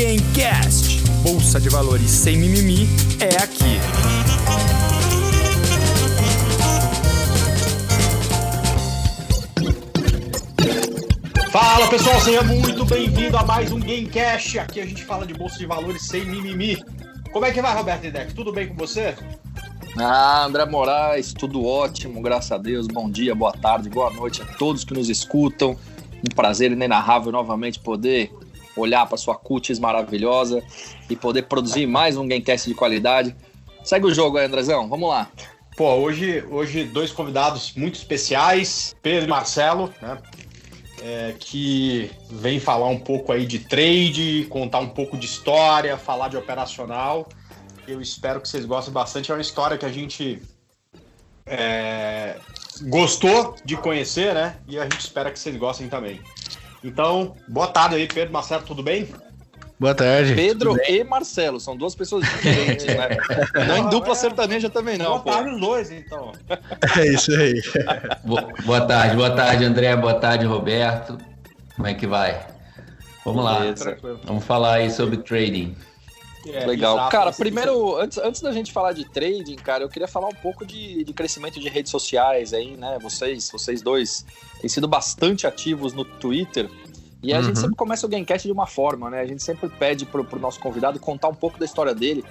Gamecast. Bolsa de valores sem mimimi é aqui. Fala pessoal, seja muito bem-vindo a mais um Gamecast. Aqui a gente fala de bolsa de valores sem mimimi. Como é que vai, Roberto Indec? Tudo bem com você? Ah, André Moraes, tudo ótimo, graças a Deus. Bom dia, boa tarde, boa noite a todos que nos escutam. Um prazer inenarrável novamente poder olhar para sua cutis maravilhosa e poder produzir mais um Gamecast de qualidade. Segue o jogo aí, Andrezão, vamos lá. Pô, hoje, hoje dois convidados muito especiais, Pedro e Marcelo, né? É, que vem falar um pouco aí de trade, contar um pouco de história, falar de operacional. Eu espero que vocês gostem bastante. É uma história que a gente é, gostou de conhecer, né? E a gente espera que vocês gostem também. Então, boa tarde aí, Pedro, Marcelo, tudo bem? Boa tarde. Pedro e Marcelo, são duas pessoas diferentes, né? Não em dupla sertaneja também, não. Boa tarde os dois, então. É isso aí. boa tarde, boa tarde, André, boa tarde, Roberto. Como é que vai? Vamos lá. Vamos falar aí sobre trading. É, Legal. Exato, cara, primeiro, antes, antes da gente falar de trading, cara, eu queria falar um pouco de, de crescimento de redes sociais aí, né? Vocês, vocês dois têm sido bastante ativos no Twitter. E a uhum. gente sempre começa o Gamecast de uma forma, né? A gente sempre pede pro, pro nosso convidado contar um pouco da história dele,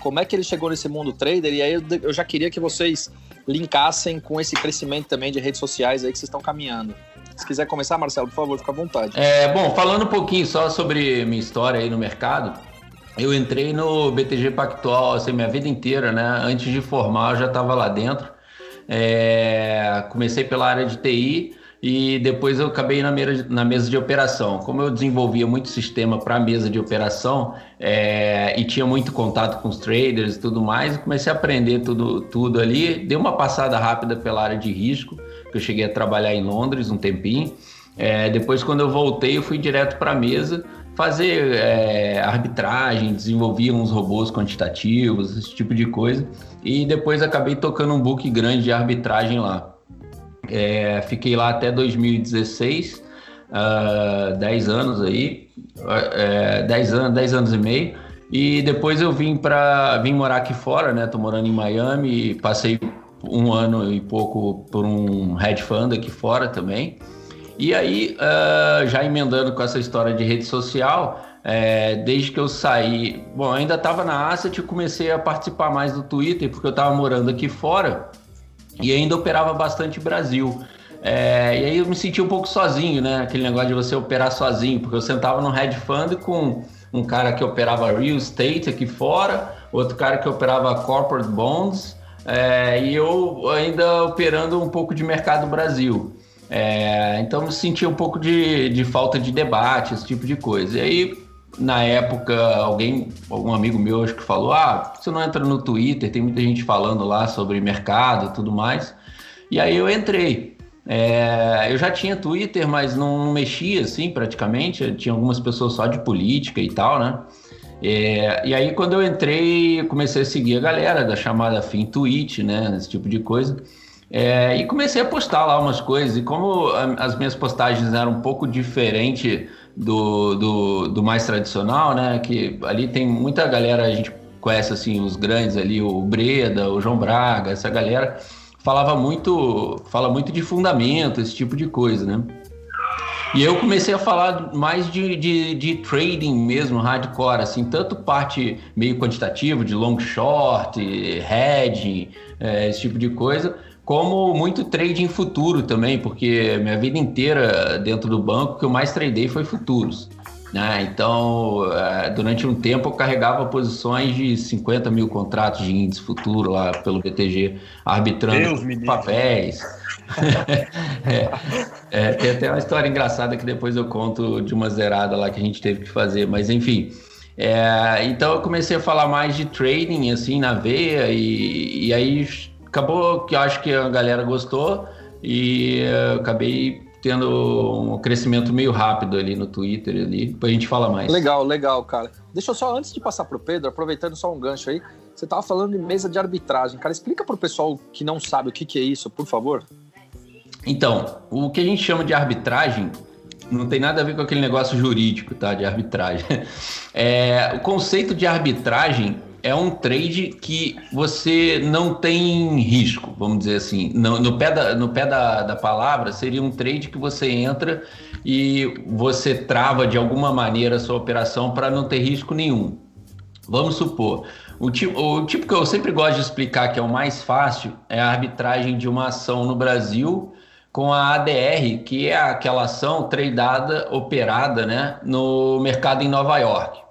como é que ele chegou nesse mundo trader, e aí eu, eu já queria que vocês linkassem com esse crescimento também de redes sociais aí que vocês estão caminhando. Se quiser começar, Marcelo, por favor, fica à vontade. É, bom, falando um pouquinho só sobre minha história aí no mercado, eu entrei no BTG Pactual assim, minha vida inteira, né? Antes de formar, eu já estava lá dentro. É, comecei pela área de TI, e depois eu acabei na, mesa, na mesa de operação. Como eu desenvolvia muito sistema para a mesa de operação é, e tinha muito contato com os traders e tudo mais, comecei a aprender tudo, tudo ali. Dei uma passada rápida pela área de risco, que eu cheguei a trabalhar em Londres um tempinho. É, depois, quando eu voltei, eu fui direto para a mesa fazer é, arbitragem, desenvolvia uns robôs quantitativos, esse tipo de coisa. E depois acabei tocando um book grande de arbitragem lá. É, fiquei lá até 2016, uh, 10 anos aí, é, 10 anos, 10 anos e meio. E depois eu vim para vim morar aqui fora, né? Tô morando em Miami, passei um ano e pouco por um hedge fund aqui fora também. E aí, uh, já emendando com essa história de rede social, é, desde que eu saí, bom, ainda estava na Asset e comecei a participar mais do Twitter, porque eu estava morando aqui fora e ainda operava bastante Brasil. É, e aí eu me senti um pouco sozinho, né? Aquele negócio de você operar sozinho, porque eu sentava no hedge fund com um cara que operava real estate aqui fora, outro cara que operava corporate bonds, é, e eu ainda operando um pouco de mercado Brasil. É, então me senti um pouco de, de falta de debate, esse tipo de coisa. E aí na época, alguém, algum amigo meu acho que falou: ah, você não entra no Twitter, tem muita gente falando lá sobre mercado e tudo mais. E aí eu entrei. É, eu já tinha Twitter, mas não mexia assim praticamente. Eu tinha algumas pessoas só de política e tal, né? É, e aí quando eu entrei, comecei a seguir a galera da chamada Fim Tweet, né? Esse tipo de coisa. É, e comecei a postar lá umas coisas. E como as minhas postagens eram um pouco diferentes do, do, do, mais tradicional, né? Que ali tem muita galera, a gente conhece assim os grandes ali, o Breda, o João Braga, essa galera falava muito, fala muito de fundamento, esse tipo de coisa, né? E eu comecei a falar mais de, de, de, trading mesmo, hardcore, assim, tanto parte meio quantitativa, de long short, hedging, é, esse tipo de coisa, como muito trading futuro também, porque minha vida inteira dentro do banco, o que eu mais tradei foi futuros. Né? Então, é, durante um tempo, eu carregava posições de 50 mil contratos de índice futuro lá pelo BTG, arbitrando papéis. é, é, tem até uma história engraçada que depois eu conto de uma zerada lá que a gente teve que fazer, mas enfim. É, então eu comecei a falar mais de trading assim na veia e, e aí acabou que eu acho que a galera gostou e uh, acabei tendo um crescimento meio rápido ali no Twitter ali, depois a gente fala mais. Legal, legal, cara. Deixa eu só, antes de passar pro Pedro, aproveitando só um gancho aí, você tava falando de mesa de arbitragem. Cara, explica pro pessoal que não sabe o que, que é isso, por favor. Então, o que a gente chama de arbitragem não tem nada a ver com aquele negócio jurídico, tá? De arbitragem. É, o conceito de arbitragem é um trade que você não tem risco, vamos dizer assim. No, no pé, da, no pé da, da palavra, seria um trade que você entra e você trava de alguma maneira a sua operação para não ter risco nenhum. Vamos supor, o tipo, o tipo que eu sempre gosto de explicar que é o mais fácil é a arbitragem de uma ação no Brasil com a ADR, que é aquela ação tradeada, operada né, no mercado em Nova York.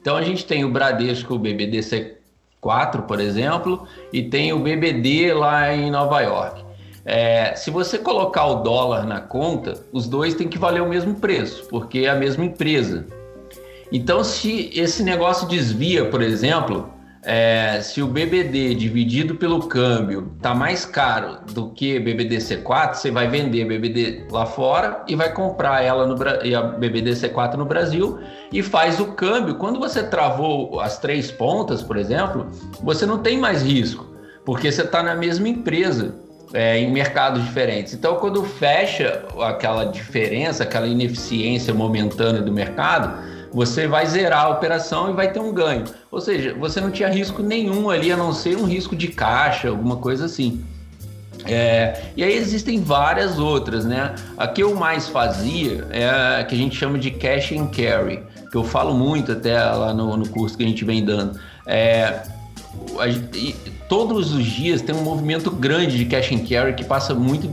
Então a gente tem o Bradesco, o BBDC4, por exemplo, e tem o BBD lá em Nova York. É, se você colocar o dólar na conta, os dois têm que valer o mesmo preço, porque é a mesma empresa. Então, se esse negócio desvia, por exemplo, é, se o BBD dividido pelo câmbio tá mais caro do que BBDC4, você vai vender BBD lá fora e vai comprar ela no e a BBDC4 no Brasil e faz o câmbio. Quando você travou as três pontas, por exemplo, você não tem mais risco, porque você está na mesma empresa. É, em mercados diferentes. Então, quando fecha aquela diferença, aquela ineficiência momentânea do mercado, você vai zerar a operação e vai ter um ganho. Ou seja, você não tinha risco nenhum ali, a não ser um risco de caixa, alguma coisa assim. É, e aí existem várias outras, né? A que eu mais fazia é a que a gente chama de cash and carry, que eu falo muito até lá no, no curso que a gente vem dando. É, a, e, todos os dias tem um movimento grande de cash and carry que passa muito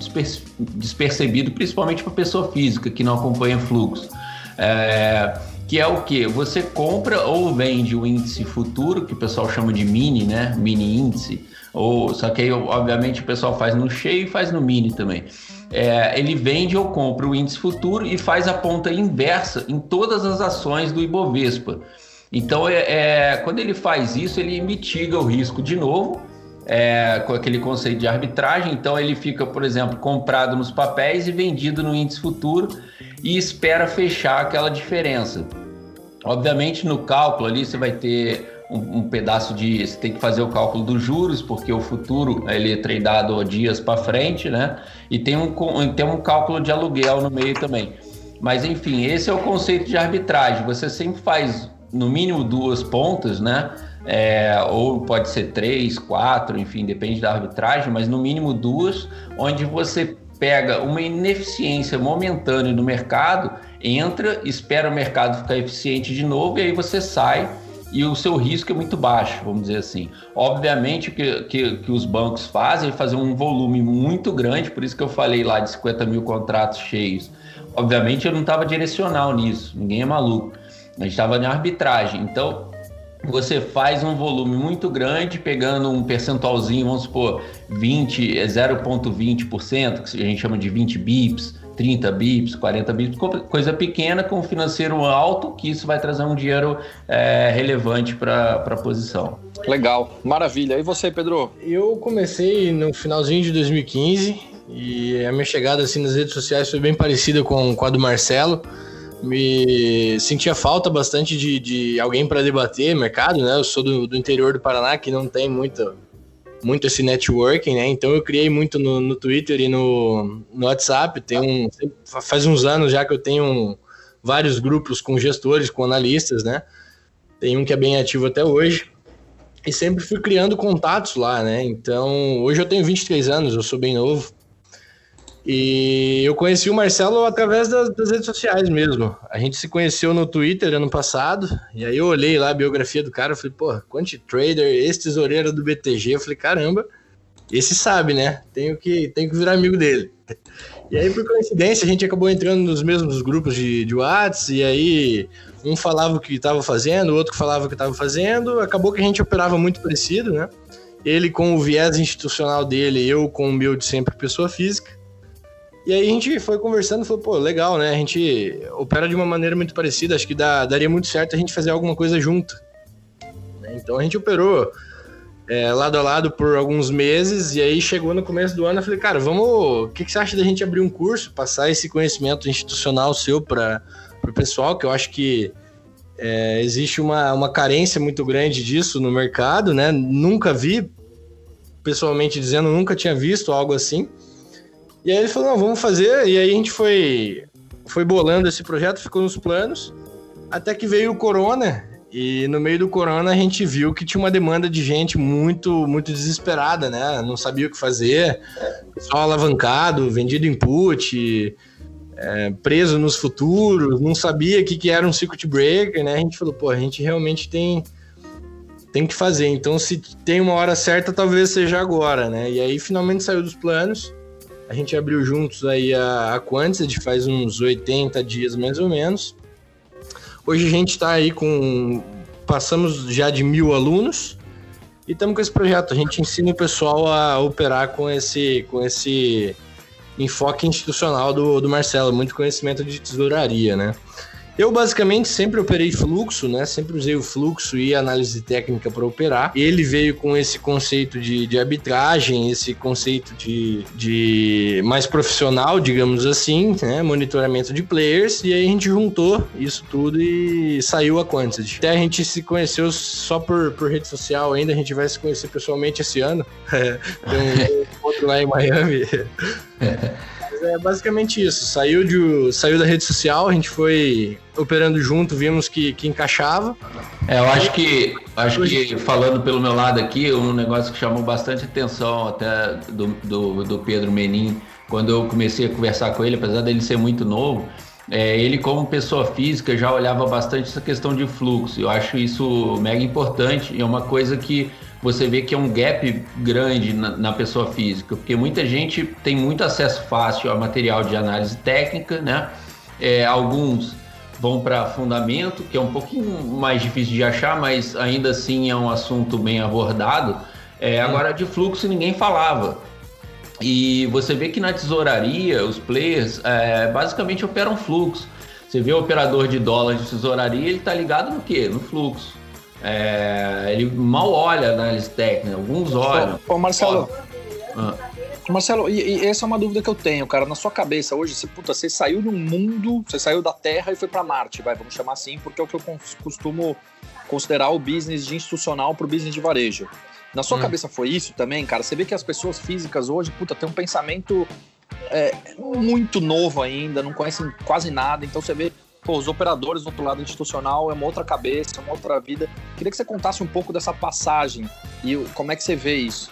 despercebido, principalmente para pessoa física que não acompanha fluxo. É, que é o que? Você compra ou vende o índice futuro, que o pessoal chama de mini, né? Mini índice. Ou, só que aí, obviamente, o pessoal faz no cheio e faz no mini também. É, ele vende ou compra o índice futuro e faz a ponta inversa em todas as ações do Ibovespa. Então, é, é quando ele faz isso, ele mitiga o risco de novo, é, com aquele conceito de arbitragem. Então, ele fica, por exemplo, comprado nos papéis e vendido no índice futuro e espera fechar aquela diferença. Obviamente, no cálculo ali você vai ter um, um, pedaço de. Você tem que fazer o cálculo dos juros, porque o futuro ele é treinado dias para frente, né? E tem um, tem um cálculo de aluguel no meio também. Mas enfim, esse é o conceito de arbitragem. Você sempre faz no mínimo duas pontas, né? É, ou pode ser três, quatro, enfim, depende da arbitragem, mas no mínimo duas, onde você pega uma ineficiência momentânea no mercado, entra, espera o mercado ficar eficiente de novo e aí você sai e o seu risco é muito baixo, vamos dizer assim. Obviamente que, que, que os bancos fazem é fazer um volume muito grande, por isso que eu falei lá de 50 mil contratos cheios. Obviamente eu não estava direcional nisso, ninguém é maluco. A gente estava na arbitragem. Então, você faz um volume muito grande, pegando um percentualzinho, vamos supor, 20, 0,20%, que a gente chama de 20 bips, 30 bips, 40 bips, coisa pequena com financeiro alto, que isso vai trazer um dinheiro é, relevante para a posição. Legal, maravilha. E você, Pedro? Eu comecei no finalzinho de 2015 e a minha chegada assim nas redes sociais foi bem parecida com, com a do Marcelo me sentia falta bastante de, de alguém para debater mercado, né? Eu sou do, do, interior do Paraná, que não tem muito, muito esse networking, né? Então eu criei muito no, no Twitter e no, no WhatsApp. Tem um, faz uns anos já que eu tenho vários grupos com gestores, com analistas, né? Tem um que é bem ativo até hoje. E sempre fui criando contatos lá, né? Então, hoje eu tenho 23 anos, eu sou bem novo. E eu conheci o Marcelo através das, das, redes sociais mesmo. A gente se conheceu no Twitter ano passado, e aí eu olhei lá a biografia do cara, falei, pô, Quanti Trader, esse tesoureiro do BTG, eu falei, caramba, esse sabe, né? Tenho que, tenho que virar amigo dele. E aí, por coincidência, a gente acabou entrando nos mesmos grupos de, de WhatsApp, e aí um falava o que estava fazendo, o outro falava o que estava fazendo, acabou que a gente operava muito parecido, né? Ele com o viés institucional dele, eu com o meu de sempre pessoa física. E aí a gente foi conversando e falou, pô, legal, né? A gente opera de uma maneira muito parecida, acho que dá, daria muito certo a gente fazer alguma coisa junto. Né? Então a gente operou é, lado a lado por alguns meses, e aí chegou no começo do ano, eu falei, cara, vamos. O que, que você acha da gente abrir um curso, passar esse conhecimento institucional seu para o pessoal, que eu acho que é, existe uma, uma carência muito grande disso no mercado, né? Nunca vi, pessoalmente dizendo, nunca tinha visto algo assim. E aí ele falou, não, vamos fazer. E aí a gente foi foi bolando esse projeto, ficou nos planos, até que veio o corona e no meio do corona a gente viu que tinha uma demanda de gente muito, muito desesperada, né? Não sabia o que fazer, só alavancado, vendido input, é, preso nos futuros, não sabia o que, que era um circuit breaker, né? A gente falou, pô, a gente realmente tem tem que fazer. Então, se tem uma hora certa, talvez seja agora, né? E aí finalmente saiu dos planos. A gente abriu juntos aí a, a Quantity faz uns 80 dias mais ou menos. Hoje a gente está aí com. Passamos já de mil alunos e estamos com esse projeto. A gente ensina o pessoal a operar com esse, com esse enfoque institucional do, do Marcelo, muito conhecimento de tesouraria, né? Eu basicamente sempre operei fluxo, né? Sempre usei o fluxo e análise técnica para operar. Ele veio com esse conceito de, de arbitragem, esse conceito de, de mais profissional, digamos assim, né? Monitoramento de players. E aí a gente juntou isso tudo e saiu a Quantity. Até a gente se conheceu só por, por rede social ainda, a gente vai se conhecer pessoalmente esse ano. Tem um outro lá em Miami. é basicamente isso. Saiu, de, saiu da rede social, a gente foi operando junto, vimos que, que encaixava. É, eu acho que, acho que falando pelo meu lado aqui, um negócio que chamou bastante atenção até do, do, do Pedro Menin, quando eu comecei a conversar com ele, apesar dele ser muito novo, é, ele como pessoa física já olhava bastante essa questão de fluxo. Eu acho isso mega importante e é uma coisa que você vê que é um gap grande na, na, pessoa física, porque muita gente tem muito acesso fácil a material de análise técnica, né? É, alguns vão para fundamento, que é um pouquinho mais difícil de achar, mas ainda assim é um assunto bem abordado. É, agora, de fluxo ninguém falava. E você vê que na tesouraria, os players é, basicamente operam fluxo. Você vê o operador de dólar de tesouraria, ele está ligado no quê? No fluxo. É, ele mal olha a análise técnica, alguns olham. Ô, Marcelo. Ah. Marcelo, e, e, essa é uma dúvida que eu tenho, cara. Na sua cabeça hoje, você, puta, você saiu de um mundo, você saiu da Terra e foi para Marte, vai, vamos chamar assim, porque é o que eu costumo considerar o business de institucional pro business de varejo. Na sua hum. cabeça foi isso também, cara? Você vê que as pessoas físicas hoje, puta, tem um pensamento é, muito novo ainda, não conhecem quase nada, então você vê pô, os operadores do outro lado institucional é uma outra cabeça, é uma outra vida. Queria que você contasse um pouco dessa passagem e como é que você vê isso.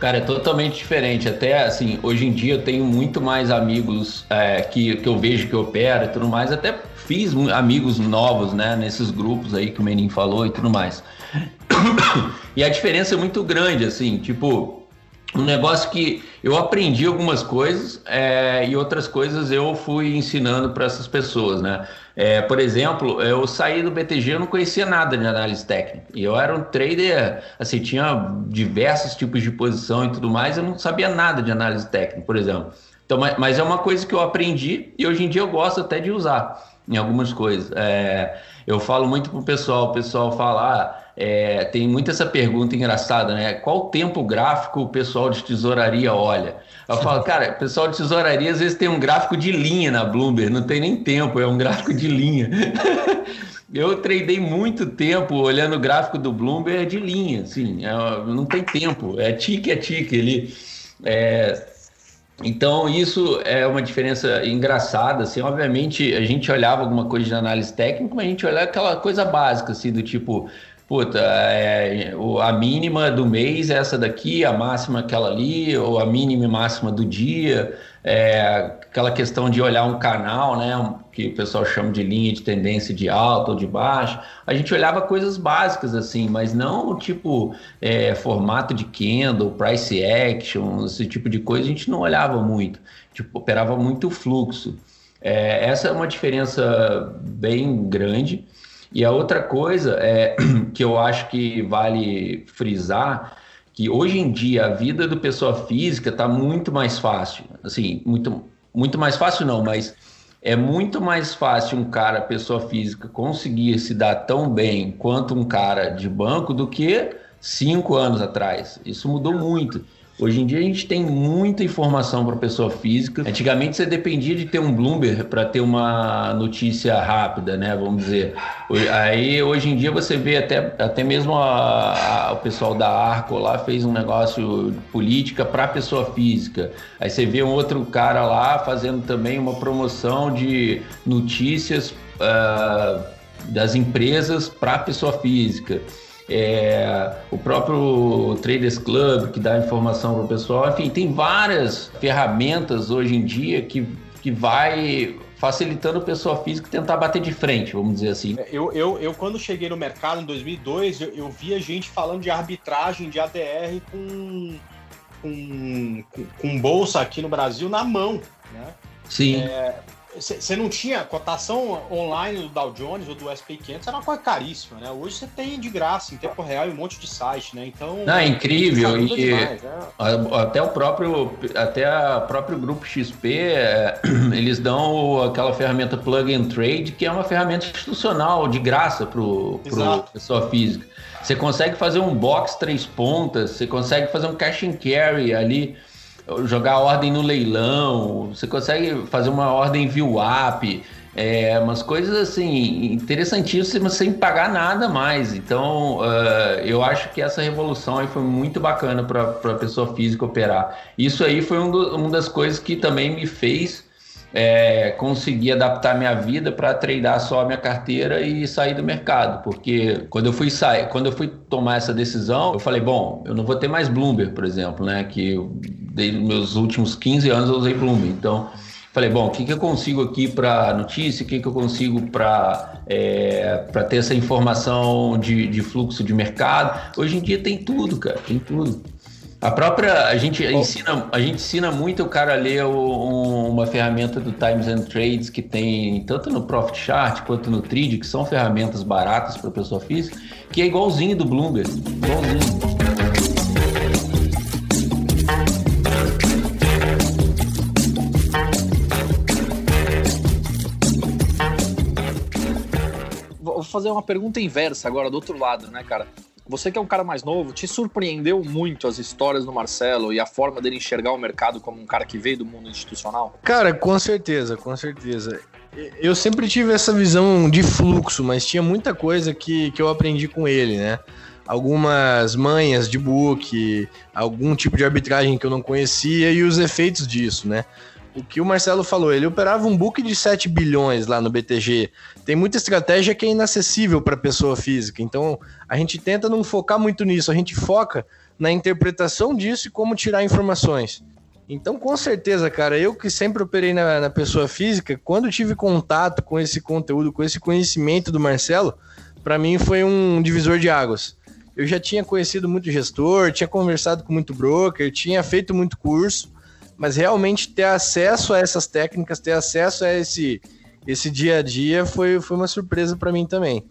Cara, é totalmente diferente. Até assim, hoje em dia eu tenho muito mais amigos é, que, que eu vejo que opera e tudo mais. Até fiz amigos novos, né, nesses grupos aí que o Menin falou e tudo mais. E a diferença é muito grande, assim, tipo, um negócio que eu aprendi algumas coisas é, e outras coisas eu fui ensinando para essas pessoas, né? É, por exemplo, eu saí do BTG, eu não conhecia nada de análise técnica. E eu era um trader, assim, tinha diversos tipos de posição e tudo mais, eu não sabia nada de análise técnica, por exemplo. Então, mas, é uma coisa que eu aprendi e hoje em dia eu gosto até de usar em algumas coisas. É, eu falo muito pro pessoal, o pessoal fala. É, tem muito essa pergunta engraçada, né? Qual tempo gráfico o pessoal de tesouraria olha? Eu falo, cara, o pessoal de tesouraria às vezes tem um gráfico de linha na Bloomberg, não tem nem tempo, é um gráfico de linha. Eu tradei muito tempo olhando o gráfico do Bloomberg de linha, assim, é, não tem tempo, é tique, é tique. Ele, é, então, isso é uma diferença engraçada, assim, obviamente a gente olhava alguma coisa de análise técnica, mas a gente olhava aquela coisa básica, assim, do tipo, puta, é, a mínima do mês é essa daqui, a máxima aquela ali, ou a mínima e máxima do dia, é, aquela questão de olhar um canal, né, que o pessoal chama de linha de tendência de alta ou de baixa, a gente olhava coisas básicas assim, mas não tipo é, formato de candle, price action, esse tipo de coisa a gente não olhava muito, tipo, operava muito fluxo. É, essa é uma diferença bem grande. E a outra coisa é que eu acho que vale frisar que hoje em dia a vida do pessoa física está muito mais fácil. Assim, muito, muito mais fácil não, mas é muito mais fácil um cara, pessoa física, conseguir se dar tão bem quanto um cara de banco do que cinco anos atrás. Isso mudou muito. Hoje em dia a gente tem muita informação para pessoa física. Antigamente você dependia de ter um Bloomberg para ter uma notícia rápida, né? Vamos dizer. Aí hoje em dia você vê até, até mesmo a, a, o pessoal da Arco lá fez um negócio de política para pessoa física. Aí você vê um outro cara lá fazendo também uma promoção de notícias uh, das empresas para pessoa física é, o próprio Traders Club, que dá informação para o pessoal. Enfim, tem várias ferramentas hoje em dia que, que vai facilitando a pessoa física tentar bater de frente, vamos dizer assim. É, eu, eu, eu quando cheguei no mercado em 2002, eu, eu via gente falando de arbitragem de ADR com, com, com, com bolsa aqui no Brasil na mão, né? Sim. É, você não tinha cotação online do Dow Jones ou do SP 500, era uma coisa caríssima, né? Hoje você tem de graça, em tempo real, e um monte de site, né? Então. Não, é incrível. E demais, né? até o próprio, até a próprio grupo XP, é, eles dão aquela ferramenta Plug and Trade, que é uma ferramenta institucional de graça para o pessoa física. Você consegue fazer um box três pontas, você consegue fazer um cash and carry ali jogar ordem no leilão, você consegue fazer uma ordem view up, é, umas coisas assim interessantíssimas sem pagar nada mais. Então, uh, eu acho que essa revolução aí foi muito bacana para a pessoa física operar. Isso aí foi um do, uma das coisas que também me fez é, conseguir adaptar minha vida para treinar só a minha carteira e sair do mercado, porque quando eu fui sair, quando eu fui tomar essa decisão, eu falei, bom, eu não vou ter mais Bloomberg, por exemplo, né, que desde meus últimos 15 anos eu usei Bloomberg, então falei, bom, o que, que eu consigo aqui para notícia, o que, que eu consigo para é, ter essa informação de, de fluxo de mercado. Hoje em dia tem tudo, cara, tem tudo. A própria, a gente, ensina, a gente ensina muito o cara a ler o, um, uma ferramenta do Times and Trades que tem tanto no Profit Chart quanto no Trade, que são ferramentas baratas para pessoa física, que é igualzinho do Bloomberg. Igualzinho. Fazer uma pergunta inversa agora, do outro lado, né, cara? Você que é um cara mais novo, te surpreendeu muito as histórias do Marcelo e a forma dele enxergar o mercado como um cara que veio do mundo institucional? Cara, com certeza, com certeza. Eu sempre tive essa visão de fluxo, mas tinha muita coisa que, que eu aprendi com ele, né? Algumas manhas de book, algum tipo de arbitragem que eu não conhecia e os efeitos disso, né? O que o Marcelo falou, ele operava um book de 7 bilhões lá no BTG. Tem muita estratégia que é inacessível para pessoa física. Então, a gente tenta não focar muito nisso, a gente foca na interpretação disso e como tirar informações. Então, com certeza, cara, eu que sempre operei na, na pessoa física, quando tive contato com esse conteúdo, com esse conhecimento do Marcelo, para mim foi um divisor de águas. Eu já tinha conhecido muito gestor, tinha conversado com muito broker, tinha feito muito curso, mas realmente ter acesso a essas técnicas, ter acesso a esse, esse dia a dia foi, foi uma surpresa para mim também.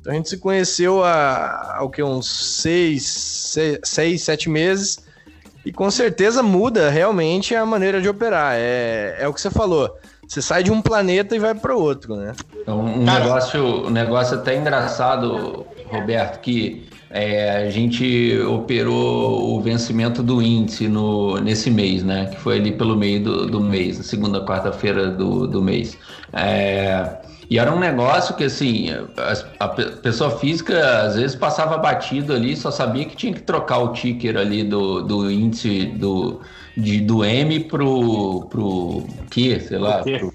Então a gente se conheceu há, há o que, uns seis, seis, seis, sete meses, e com certeza muda realmente a maneira de operar. É, é o que você falou. Você sai de um planeta e vai para outro, né? Então, um negócio, um negócio até engraçado, Roberto, que é, a gente operou o vencimento do índice no, nesse mês, né? Que foi ali pelo meio do, do mês, segunda, quarta-feira do, do mês. É, e era um negócio que, assim, a, a, pessoa física às vezes passava batido ali, só sabia que tinha que trocar o ticker ali do, do índice do, de, do M pro, pro Q, sei lá. Pro,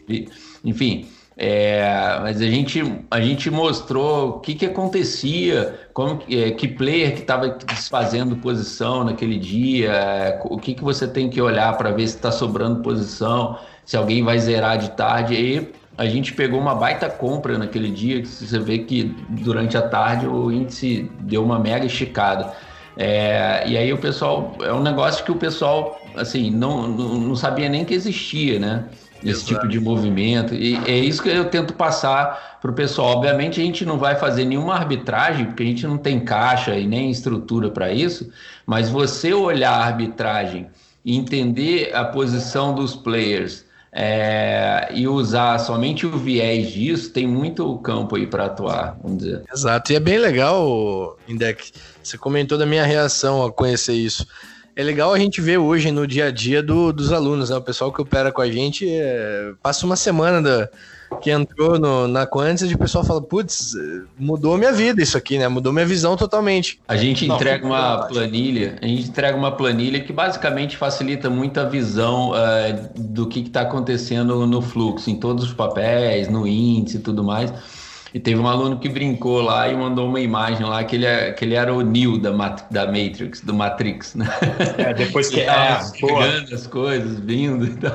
enfim. É, mas a gente, a gente mostrou o que, que acontecia, como é, que player que estava desfazendo posição naquele dia, é, o que, que você tem que olhar para ver se está sobrando posição, se alguém vai zerar de tarde. E a gente pegou uma baita compra naquele dia, que você vê que durante a tarde o índice deu uma mega esticada. É, e aí o pessoal, é um negócio que o pessoal, assim, não, não, não sabia nem que existia, né? Esse Exato. tipo de movimento. E é isso que eu tento passar para o pessoal. Obviamente, a gente não vai fazer nenhuma arbitragem, porque a gente não tem caixa e nem estrutura para isso, mas você olhar a arbitragem e entender a posição dos players é, e usar somente o viés disso, tem muito campo aí para atuar, vamos dizer. Exato, e é bem legal, Indec. Você comentou da minha reação a conhecer isso. É legal a gente ver hoje no dia a dia do, dos alunos, né? O pessoal que opera com a gente é, passa uma semana da, que entrou no, na Quantis e o pessoal fala, putz, mudou minha vida isso aqui, né? Mudou minha visão totalmente. A gente Não, entrega uma planilha, a gente entrega uma planilha que basicamente facilita muito a visão uh, do que está acontecendo no fluxo, em todos os papéis, no índice e tudo mais. E teve um aluno que brincou lá e mandou uma imagem lá que ele, é, que ele era o Neo da, da Matrix, do Matrix, né? É, depois que é, chegando as coisas, vindo e tal.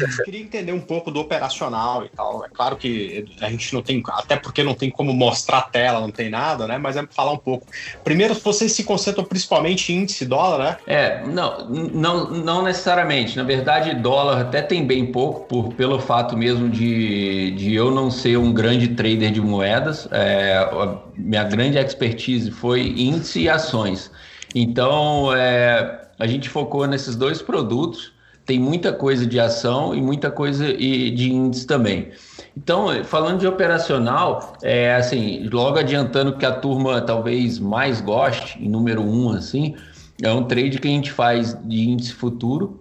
Eu queria entender um pouco do operacional e tal. É claro que a gente não tem, até porque não tem como mostrar a tela, não tem nada, né? Mas é falar um pouco. Primeiro, vocês se concentram principalmente em índice dólar, né? É, não, não, não necessariamente. Na verdade, dólar até tem bem pouco, por, pelo fato mesmo de, de eu não ser um grande trader de moedas. É, minha grande expertise foi índice e ações. Então, é, a gente focou nesses dois produtos. Tem muita coisa de ação e muita coisa de índice também. Então, falando de operacional, é assim, logo adiantando que a turma talvez mais goste, em número um, assim, é um trade que a gente faz de índice futuro,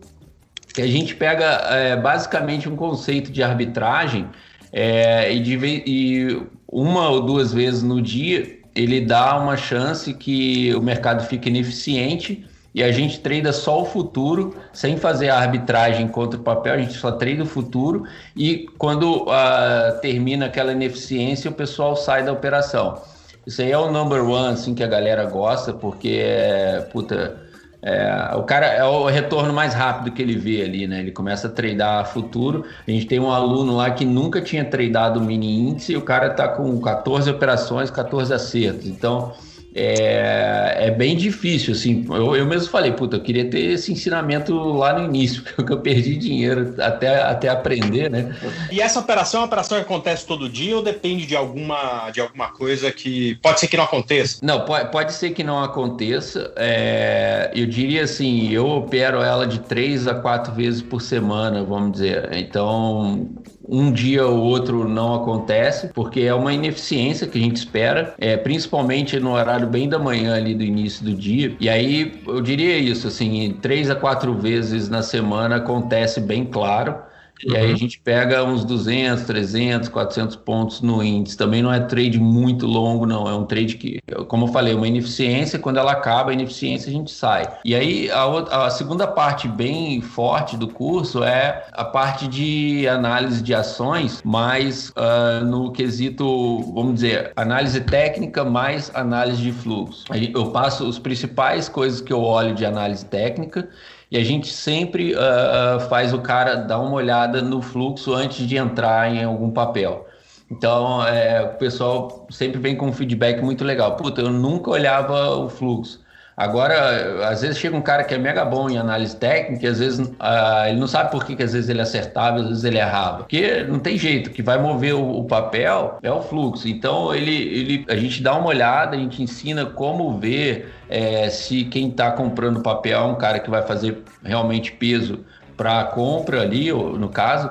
que a gente pega é, basicamente um conceito de arbitragem é, e, de, e uma ou duas vezes no dia ele dá uma chance que o mercado fique ineficiente e a gente treina só o futuro, sem fazer a arbitragem contra o papel, a gente só treina o futuro e quando uh, termina aquela ineficiência, o pessoal sai da operação. Isso aí é o number one, assim, que a galera gosta, porque é, puta, é, o cara é o retorno mais rápido que ele vê ali, né? Ele começa a tradar futuro. A gente tem um aluno lá que nunca tinha tradado mini índice e o cara tá com 14 operações, 14 acertos. Então, é, é bem difícil, assim. Eu, eu mesmo falei, puta, eu queria ter esse ensinamento lá no início, porque eu perdi dinheiro até, até aprender, né? E essa operação é uma operação que acontece todo dia ou depende de alguma, de alguma coisa que pode ser que não aconteça? Não, pode, pode ser que não aconteça. É, eu diria assim, eu opero ela de três a quatro vezes por semana, vamos dizer. Então, um dia ou outro não acontece, porque é uma ineficiência que a gente espera, é, principalmente no horário bem da manhã ali do início do dia. E aí eu diria isso, assim, três a quatro vezes na semana acontece bem claro. E uhum. aí a uhum. gente pega uns 200, 300, 400 pontos no índice. Também não é trade muito longo, não. É um trade que, como eu falei, uma ineficiência. Quando ela acaba, a ineficiência a gente sai. E aí a, outra, a segunda parte bem forte do curso é a parte de análise de ações, mais uh, no quesito, vamos dizer, análise técnica mais análise de fluxo. Eu passo os principais coisas que eu olho de análise técnica e a gente sempre uh, faz o cara dar uma olhada no fluxo antes de entrar em algum papel. Então, é, o pessoal sempre vem com um feedback muito legal. Puta, eu nunca olhava o fluxo. Agora, às vezes chega um cara que é mega bom em análise técnica, às vezes uh, ele não sabe por que, que às vezes ele acertava, às vezes ele errava. Porque não tem jeito, que vai mover o, o, papel é o fluxo. Então, ele, ele, a gente dá uma olhada, a gente ensina como ver é, se quem está comprando papel é um cara que vai fazer realmente peso para a compra ali, no caso,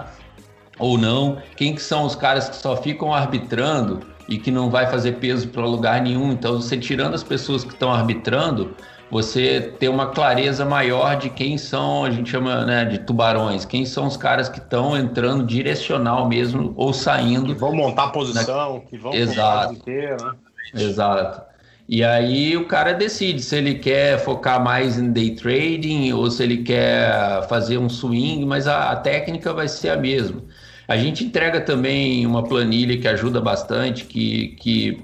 ou não. Quem que são os caras que só ficam arbitrando e que não vai fazer peso para lugar nenhum. Então, você tirando as pessoas que estão arbitrando, você tem uma clareza maior de quem são, a gente chama né, de tubarões, quem são os caras que estão entrando direcional mesmo ou saindo. Que vão montar a posição, na... que vão Exato. Inteiro, né? Exato. E aí o cara decide se ele quer focar mais em day trading ou se ele quer fazer um swing, mas a, a técnica vai ser a mesma. A gente entrega também uma planilha que ajuda bastante, que, que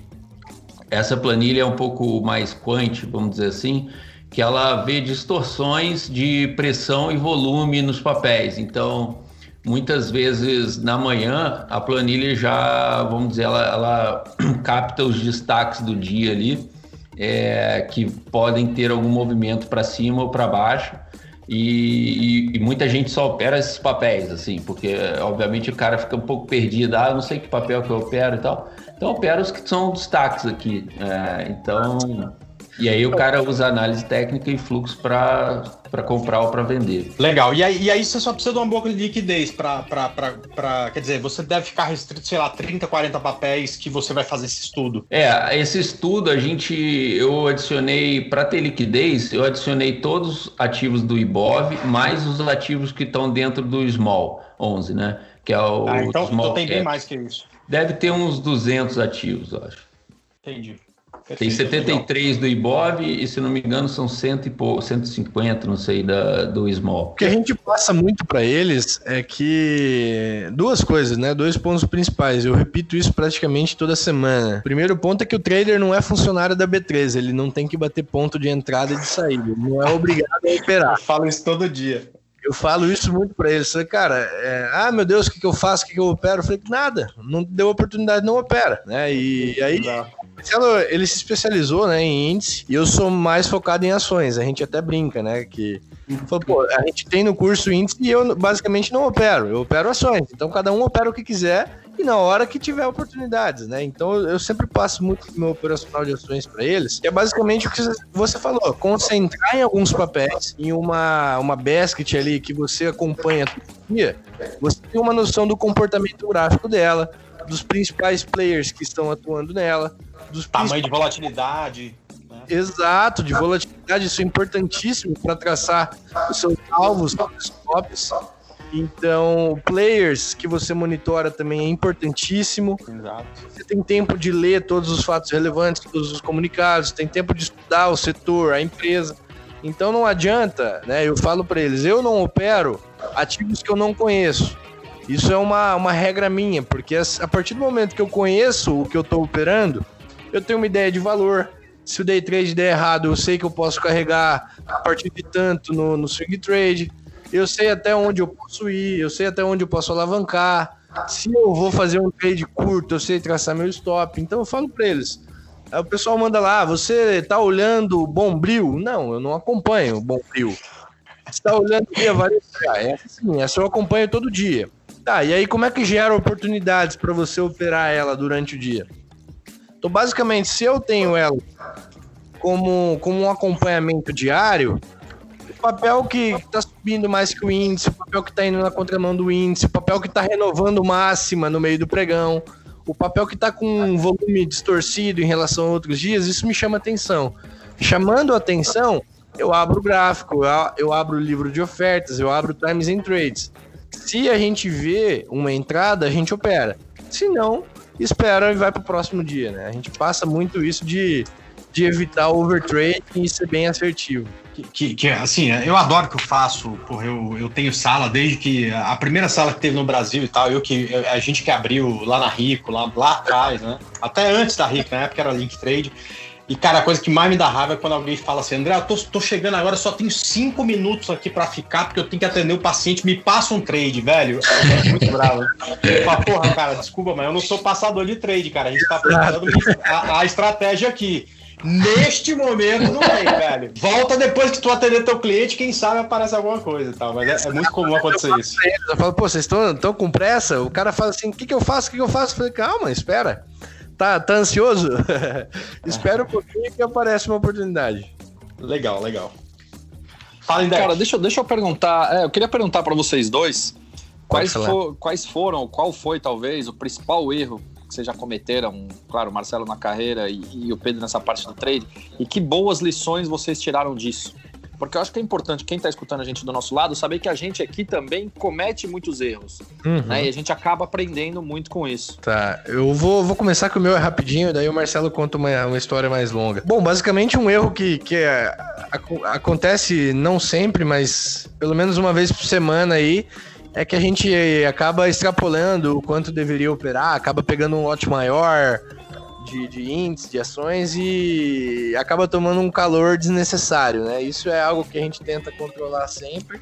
essa planilha é um pouco mais quant, vamos dizer assim, que ela vê distorções de pressão e volume nos papéis. Então, muitas vezes na manhã a planilha já, vamos dizer, ela, ela capta os destaques do dia ali, é, que podem ter algum movimento para cima ou para baixo. E, e, e, muita gente só opera esses papéis, assim, porque obviamente o cara fica um pouco perdido, ah, não sei que papel que eu opero e tal. Então opero os que são destaques aqui. É, então E aí o cara usa análise técnica e fluxo para comprar ou para vender. Legal. E aí, e aí você só precisa de uma boa liquidez para. Quer dizer, você deve ficar restrito, sei lá, 30, 40 papéis que você vai fazer esse estudo. É, esse estudo a gente. Eu adicionei, para ter liquidez, eu adicionei todos os ativos do IBOV, mais os ativos que estão dentro do Small 11, né? Que é o. Ah, então, small então tem bem mais que isso. Deve ter uns 200 ativos, eu acho. Entendi. Tem 73 do Ibov e, se não me engano, são 100 e pouco, 150, não sei, da, do Small. O que a gente passa muito para eles é que duas coisas, né? Dois pontos principais. Eu repito isso praticamente toda semana. O primeiro ponto é que o trader não é funcionário da B3, ele não tem que bater ponto de entrada e de saída. Não é obrigado a operar. Eu falo isso todo dia. Eu falo isso muito para eles. Falei, cara, é, ah, meu Deus, o que, que eu faço? O que, que eu opero? Eu falei, nada, não deu oportunidade, não opera. Né? E aí, Marcelo, ele se especializou né, em índice e eu sou mais focado em ações. A gente até brinca, né? Que falou, pô, a gente tem no curso índice e eu basicamente não opero, eu opero ações. Então cada um opera o que quiser e na hora que tiver oportunidades, né? Então eu sempre passo muito meu operacional de ações para eles. Que é basicamente o que você falou, concentrar em alguns papéis, em uma, uma basket ali que você acompanha todo dia, você tem uma noção do comportamento gráfico dela, dos principais players que estão atuando nela, dos tamanho de volatilidade. Né? Exato, de volatilidade, isso é importantíssimo para traçar os seus alvos, os tops. Então, players que você monitora também é importantíssimo. Exato. Você tem tempo de ler todos os fatos relevantes, todos os comunicados, tem tempo de estudar o setor, a empresa. Então não adianta, né? Eu falo para eles, eu não opero ativos que eu não conheço. Isso é uma, uma regra minha, porque a partir do momento que eu conheço o que eu estou operando, eu tenho uma ideia de valor. Se o day trade der errado, eu sei que eu posso carregar a partir de tanto no, no swing trade. Eu sei até onde eu posso ir, eu sei até onde eu posso alavancar. Se eu vou fazer um trade curto, eu sei traçar meu stop. Então eu falo para eles. Aí o pessoal manda lá, você tá olhando Bombril? Não, eu não acompanho o Bombril. Você tá olhando Via Varejo? É assim, essa eu acompanho todo dia. Tá, e aí como é que gera oportunidades para você operar ela durante o dia? Então, basicamente, se eu tenho ela como, como um acompanhamento diário, o papel que está subindo mais que o índice, o papel que está indo na contramão do índice, o papel que está renovando máxima no meio do pregão, o papel que está com um volume distorcido em relação a outros dias, isso me chama atenção. Chamando atenção, eu abro o gráfico, eu abro o livro de ofertas, eu abro Times and Trades. Se a gente vê uma entrada, a gente opera. Se não, espera e vai para o próximo dia, né? A gente passa muito isso de, de evitar o overtrade e ser bem assertivo. Que, que, que, assim, eu adoro que eu faço, porra, eu, eu tenho sala desde que a primeira sala que teve no Brasil e tal, eu que a gente que abriu lá na Rico, lá, lá atrás, né? Até antes da Rico, na época era Link Trade. E, cara, a coisa que mais me dá raiva é quando alguém fala assim, André, eu tô, tô chegando agora, só tenho cinco minutos aqui para ficar, porque eu tenho que atender o paciente, me passa um trade, velho. É muito bravo. Falo, porra, cara, desculpa, mas eu não sou passador de trade, cara. A gente tá preparando a, a estratégia aqui. Neste momento não tem, velho. Volta depois que tu atender teu cliente, quem sabe aparece alguma coisa e tal. Mas é, é muito comum acontecer isso. Eu falo, pô, vocês estão com pressa? O cara fala assim: o que, que eu faço? O que, que eu faço? Eu falei, calma, espera. Tá, tá ansioso? Espera um pouquinho que aparece uma oportunidade. Legal, legal. Fala, Cara, deixa, deixa eu perguntar. É, eu queria perguntar para vocês dois quais, for, quais foram, qual foi talvez o principal erro que vocês já cometeram, claro, o Marcelo na carreira e, e, o Pedro nessa parte do trade, e que boas lições vocês tiraram disso? Porque eu acho que é importante quem está escutando a gente do nosso lado saber que a gente aqui também comete muitos erros. Uhum. Né? E a gente acaba aprendendo muito com isso. Tá, eu vou, vou começar com o meu é rapidinho, daí o Marcelo conta uma, uma história mais longa. Bom, basicamente um erro que, que é, a, acontece não sempre, mas pelo menos uma vez por semana aí, é que a gente acaba extrapolando o quanto deveria operar, acaba pegando um lote maior, de, de índices, de ações e acaba tomando um calor desnecessário, né? Isso é algo que a gente tenta controlar sempre.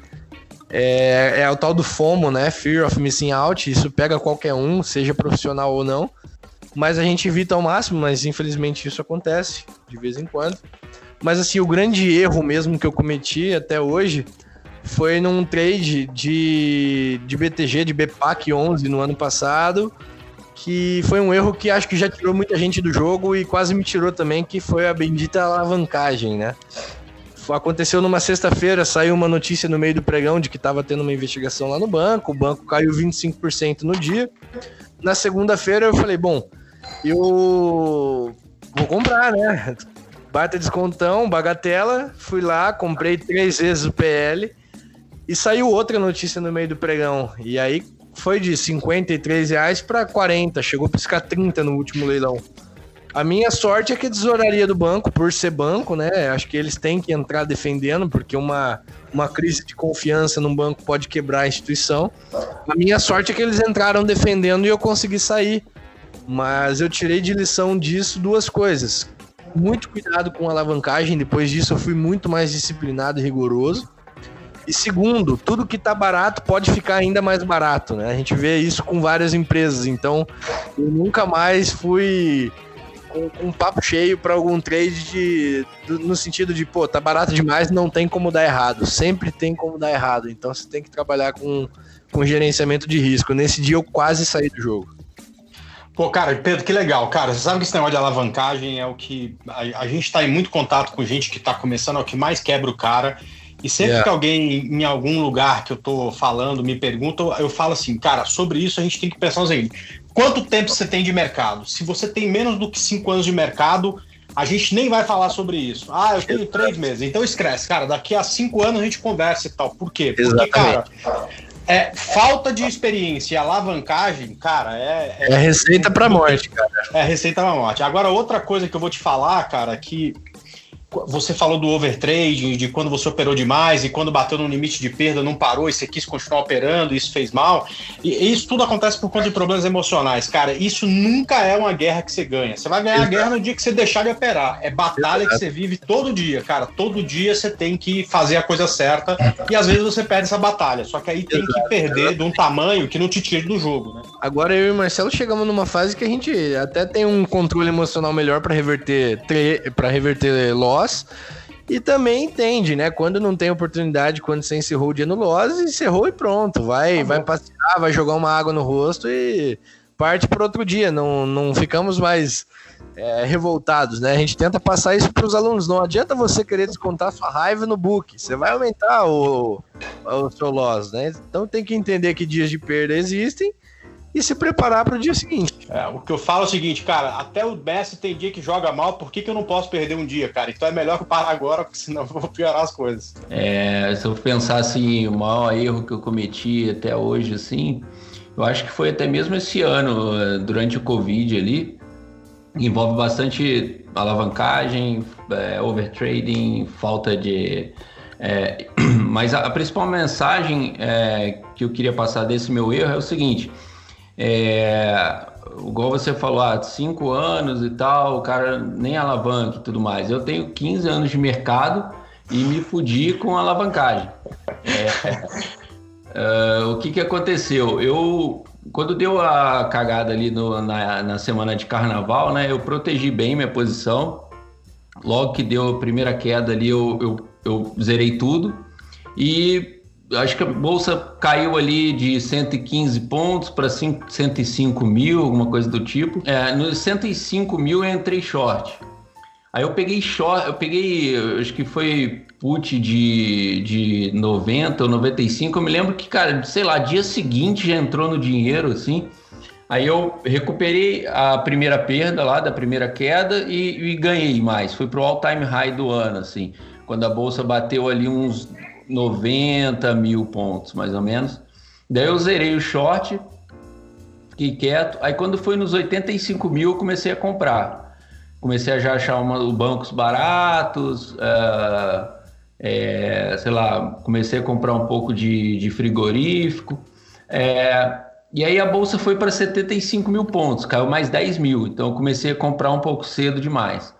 É, é o tal do FOMO, né? Fear of Missing Out. Isso pega qualquer um, seja profissional ou não. Mas a gente evita ao máximo, mas infelizmente isso acontece de vez em quando. Mas assim, o grande erro mesmo que eu cometi até hoje foi num trade de, de BTG, de BPAC 11 no ano passado, que foi um erro que acho que já tirou muita gente do jogo e quase me tirou também, que foi a bendita alavancagem, né? Aconteceu numa sexta-feira, saiu uma notícia no meio do pregão de que estava tendo uma investigação lá no banco, o banco caiu 25% no dia. Na segunda-feira eu falei, bom, eu vou comprar, né? Bata descontão, bagatela, fui lá, comprei três vezes o PL e saiu outra notícia no meio do pregão. E aí foi de 53 reais para 40, chegou a piscar 30 no último leilão. A minha sorte é que a tesouraria do banco, por ser banco, né? Acho que eles têm que entrar defendendo, porque uma, uma crise de confiança num banco pode quebrar a instituição. A minha sorte é que eles entraram defendendo e eu consegui sair. Mas eu tirei de lição disso duas coisas. Muito cuidado com a alavancagem, depois disso eu fui muito mais disciplinado e rigoroso. E segundo, tudo que tá barato pode ficar ainda mais barato, né? A gente vê isso com várias empresas. Então, eu nunca mais fui com, um papo cheio para algum trade de, do, no sentido de, pô, tá barato demais, não tem como dar errado. Sempre tem como dar errado. Então, você tem que trabalhar com, com gerenciamento de risco. Nesse dia, eu quase saí do jogo. Pô, cara, Pedro, que legal. Cara, você sabe que esse negócio de alavancagem é o que. A, a gente está em muito contato com gente que está começando, é o que mais quebra o cara. E sempre yeah. que alguém em algum lugar que eu tô falando me pergunta, eu falo assim, cara, sobre isso a gente tem que pensar o seguinte: quanto tempo você tem de mercado? Se você tem menos do que cinco anos de mercado, a gente nem vai falar sobre isso. Ah, eu tenho três meses. Então escreve, cara, daqui a cinco anos a gente conversa e tal. Por quê? Porque, Exatamente. cara, é, falta de experiência e alavancagem, cara, é. É, é receita pra morte, cara. É receita pra morte. Agora, outra coisa que eu vou te falar, cara, que você falou do overtrading, de quando você operou demais e quando bateu no limite de perda não parou e você quis continuar operando, isso fez mal. E isso tudo acontece por conta de problemas emocionais. Cara, isso nunca é uma guerra que você ganha. Você vai ganhar Exato. a guerra no dia que você deixar de operar. É batalha Exato. que você vive todo dia, cara. Todo dia você tem que fazer a coisa certa e às vezes você perde essa batalha. Só que aí tem Exato. que perder de um tamanho que não te tire do jogo, né? Agora eu e o Marcelo chegamos numa fase que a gente até tem um controle emocional melhor para reverter para reverter loss loss. E também entende, né? Quando não tem oportunidade, quando você encerrou o dia no loss, encerrou e pronto. Vai, tá vai passear, vai jogar uma água no rosto e parte para outro dia. Não, não ficamos mais é, revoltados, né? A gente tenta passar isso para os alunos. Não adianta você querer descontar sua raiva no book. Você vai aumentar o, o seu loss, né? Então tem que entender que dias de perda existem e se preparar para o dia seguinte. É, o que eu falo é o seguinte, cara, até o Messi tem dia que joga mal, por que, que eu não posso perder um dia, cara? Então é melhor parar agora, porque senão eu vou piorar as coisas. É, se eu pensar assim, o maior erro que eu cometi até hoje, assim, eu acho que foi até mesmo esse ano, durante o Covid ali, envolve bastante alavancagem, é, overtrading, falta de... É, mas a, a, principal mensagem é, que eu queria passar desse meu erro é o seguinte é, igual você falou, há ah, cinco anos e tal, o cara nem alavanca e tudo mais. Eu tenho 15 anos de mercado e me fudi com alavancagem. É, é, o que, que aconteceu? Eu, quando deu a cagada ali no, na, na semana de carnaval, né, eu protegi bem minha posição. Logo que deu a primeira queda ali, eu, eu, eu zerei tudo. E acho que a bolsa caiu ali de 115 pontos para 105 mil, alguma coisa do tipo. É, nos 105 mil eu entrei short. Aí eu peguei short, eu peguei, acho que foi put de, de 90 ou 95. Eu me lembro que, cara, sei lá, dia seguinte já entrou no dinheiro, assim. Aí eu recuperei a primeira perda lá, da primeira queda e, e ganhei mais. Fui pro all-time high do ano, assim. Quando a bolsa bateu ali uns 90 mil pontos, mais ou menos. Daí eu zerei o short, fiquei quieto. Aí quando foi nos 85 mil, eu comecei a comprar. Comecei a já achar uma, bancos baratos, uh, é, sei lá, comecei a comprar um pouco de, de frigorífico. É, e aí a bolsa foi para 75 mil pontos, caiu mais 10 mil. Então eu comecei a comprar um pouco cedo demais.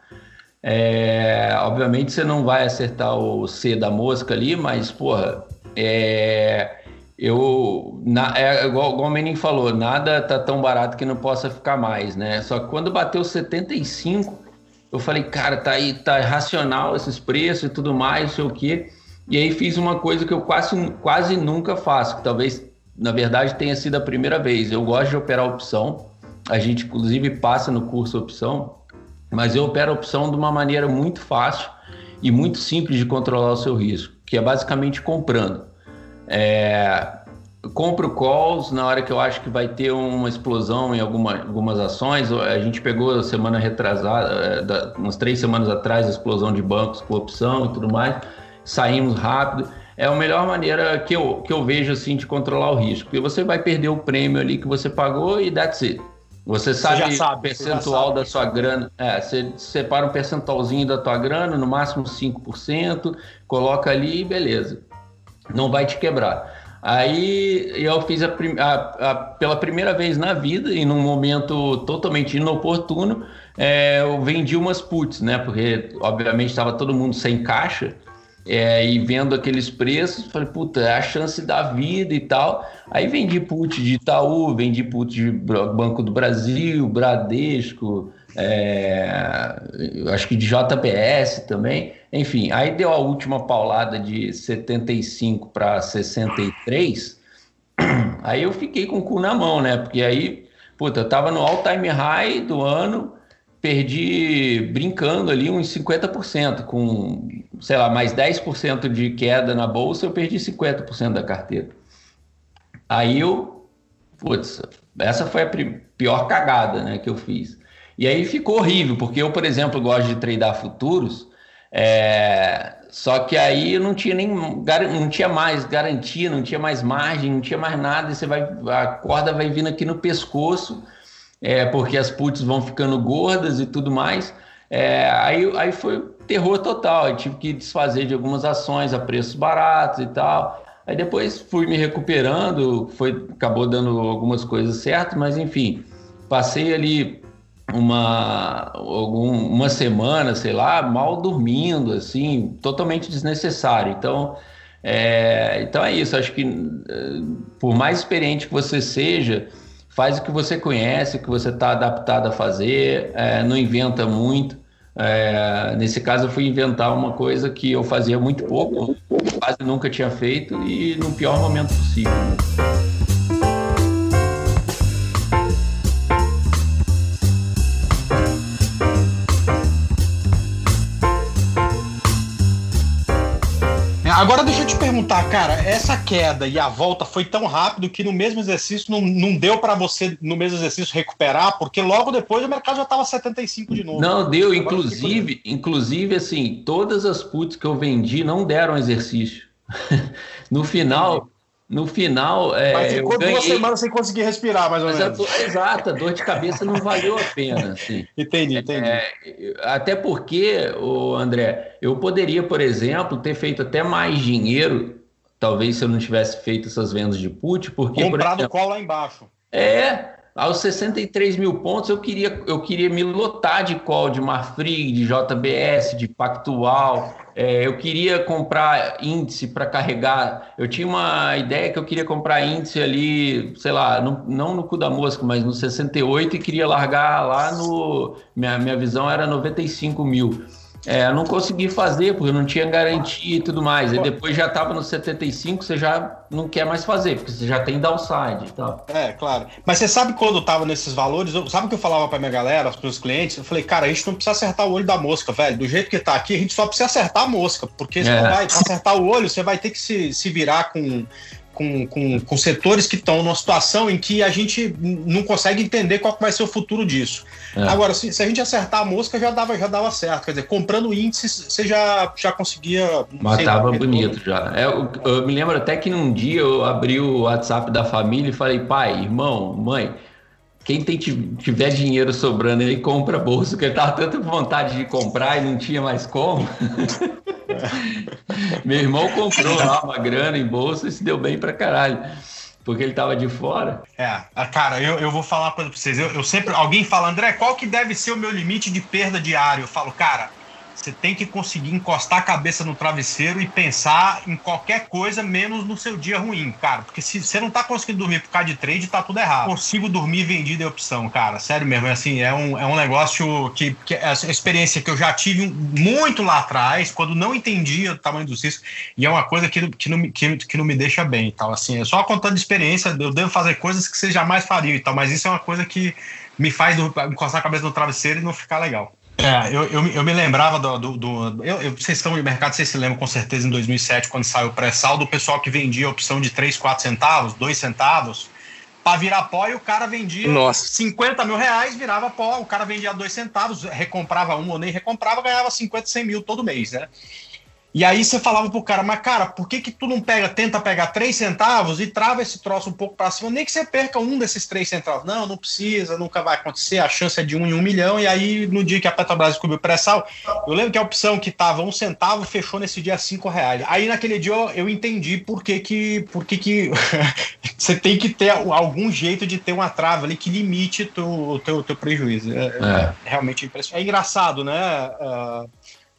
É, obviamente você não vai acertar o C da mosca ali, mas, porra, é, eu, na, é igual, igual o Menin falou, nada tá tão barato que não possa ficar mais, né? Só que quando bateu 75, eu falei, cara, tá aí, tá racional esses preços e tudo mais, não sei o quê. E aí fiz uma coisa que eu quase, quase nunca faço, que talvez, na verdade, tenha sido a primeira vez. Eu gosto de operar opção. a gente inclusive passa no curso opção, mas eu opero a opção de uma maneira muito fácil e muito simples de controlar o seu risco, que é basicamente comprando. É, compro calls na hora que eu acho que vai ter uma explosão em alguma, algumas ações. A gente pegou semana retrasada, é, umas três semanas atrás, a explosão de bancos com opção e tudo mais. Saímos rápido. É a melhor maneira que eu, que eu vejo assim de controlar o risco. Porque você vai perder o prêmio ali que você pagou e that's it. Você sabe, você sabe o percentual sabe. da sua grana. É, você separa um percentualzinho da tua grana, no máximo 5%, coloca ali e beleza. Não vai te quebrar. Aí eu fiz a, a, a, pela primeira vez na vida, e num momento totalmente inoportuno, é, eu vendi umas puts, né? Porque, obviamente, estava todo mundo sem caixa. É, e vendo aqueles preços, falei, puta, é a chance da vida e tal. Aí vendi put de Itaú, vendi put de Banco do Brasil, Bradesco, é, acho que de JBS também. Enfim, aí deu a última paulada de 75 para 63. Aí eu fiquei com o cu na mão, né? Porque aí, puta, eu tava no all-time high do ano, perdi brincando ali uns 50%, com, sei lá, mais 10% de queda na bolsa, eu perdi 50% da carteira. Aí eu, putz, essa foi a pior cagada, né, que eu fiz. E aí ficou horrível, porque eu, por exemplo, gosto de treinar futuros, é, só que aí não tinha nem não tinha mais garantia, não tinha mais margem, não tinha mais nada, e você vai a corda vai vindo aqui no pescoço, é, porque as puts vão ficando gordas e tudo mais. É, aí, aí foi terror total, eu tive que desfazer de algumas ações a preços baratos e tal. Aí depois fui me recuperando, foi acabou dando algumas coisas certas, mas enfim, passei ali uma, algum, uma semana, sei lá, mal dormindo, assim, totalmente desnecessário. Então, é, então é isso. Acho que é, por mais experiente que você seja, faz o que você conhece, o que você está adaptado a fazer, é, não inventa muito. É, nesse caso, eu fui inventar uma coisa que eu fazia muito pouco, quase nunca tinha feito e no pior momento possível. Agora deixa eu te perguntar, cara, essa queda e a volta foi tão rápido que no mesmo exercício não, não deu para você, no mesmo exercício, recuperar, porque logo depois o mercado já estava 75 de novo. Não, deu. inclusive, inclusive, assim, todas as puts que eu vendi não deram exercício. no final, no final. É, Mas ficou ganhei... duas semanas sem conseguir respirar, mais ou Mas menos. A, exato, a dor de cabeça não valeu a pena. Assim. entendi, entendi. É, até porque, o André, eu poderia, por exemplo, ter feito até mais dinheiro, talvez se eu não tivesse feito essas vendas de put, porque. Comprado por exemplo, qual lá embaixo? É, aos 63 mil pontos, eu queria, eu queria me lotar de call, de Marfrig, de JBS, de Pactual. É, eu queria comprar índice para carregar. Eu tinha uma ideia que eu queria comprar índice ali, sei lá, no, não no cu da mosca, mas no 68 e queria largar lá no. Minha, minha visão era 95 mil. É, não consegui fazer, porque não tinha garantia e tudo mais. E depois já estava no 75, você já não quer mais fazer, porque você já tem downside e tal. É, claro. Mas você sabe quando estava nesses valores, eu, sabe o que eu falava para minha galera, para os clientes? Eu falei, cara, a gente não precisa acertar o olho da mosca, velho. Do jeito que está aqui, a gente só precisa acertar a mosca, porque você é. vai acertar o olho, você vai ter que se, se virar com com, com, com setores que estão numa situação em que a gente não consegue entender qual vai ser o futuro disso. É. Agora, se, se, a gente acertar a mosca, já dava, já dava certo. Quer dizer, comprando índices, você já, já conseguia. Matava bonito já. É, eu, eu, me lembro até que num dia eu abri o WhatsApp da família e falei, pai, irmão, mãe. Quem tem, tiver dinheiro sobrando aí, compra bolsa, porque ele tava tanta vontade de comprar e não tinha mais como. Meu irmão comprou lá uma grana em bolsa e se deu bem pra caralho. Porque ele tava de fora. É, cara, eu, eu vou falar pra vocês. Eu, eu sempre. Alguém fala, André, qual que deve ser o meu limite de perda diário? Eu falo, cara, você tem que conseguir encostar a cabeça no travesseiro e pensar em qualquer coisa menos no seu dia ruim, cara. Porque se você não tá conseguindo dormir por causa de trade, tá tudo errado. Consigo dormir vendido é opção, cara. Sério mesmo. É assim, é um, é um negócio que, que é a experiência que eu já tive muito lá atrás, quando não entendia o tamanho do cisco. E é uma coisa que, que, não, que, que não me deixa bem e tal. Assim, é só contando experiência, eu devo fazer coisas que você jamais faria e tal, mas isso é uma coisa que me faz encostar a cabeça no travesseiro e não ficar legal. É, eu, eu, eu me lembrava do. do, do eu, eu, vocês estão no mercado, vocês se lembram com certeza em 2007, quando saiu o pré-sal, do pessoal que vendia a opção de 3, 4 centavos, 2 centavos, para virar pó e o cara vendia Nossa. 50 mil reais, virava pó, o cara vendia 2 centavos, recomprava um ou nem recomprava, ganhava 50, 100 mil todo mês, né? E aí você falava pro cara, mas cara, por que que tu não pega, tenta pegar três centavos e trava esse troço um pouco para cima, nem que você perca um desses três centavos. Não, não precisa, nunca vai acontecer, a chance é de um em um milhão, e aí no dia que a Petrobras descobriu o pré-sal, eu lembro que a opção que tava um centavo fechou nesse dia cinco reais. Aí naquele dia eu, eu entendi por que que, por que, que você tem que ter algum jeito de ter uma trava ali que limite tu, o teu, teu prejuízo. É, é. é realmente impressionante. É engraçado, né? Uh,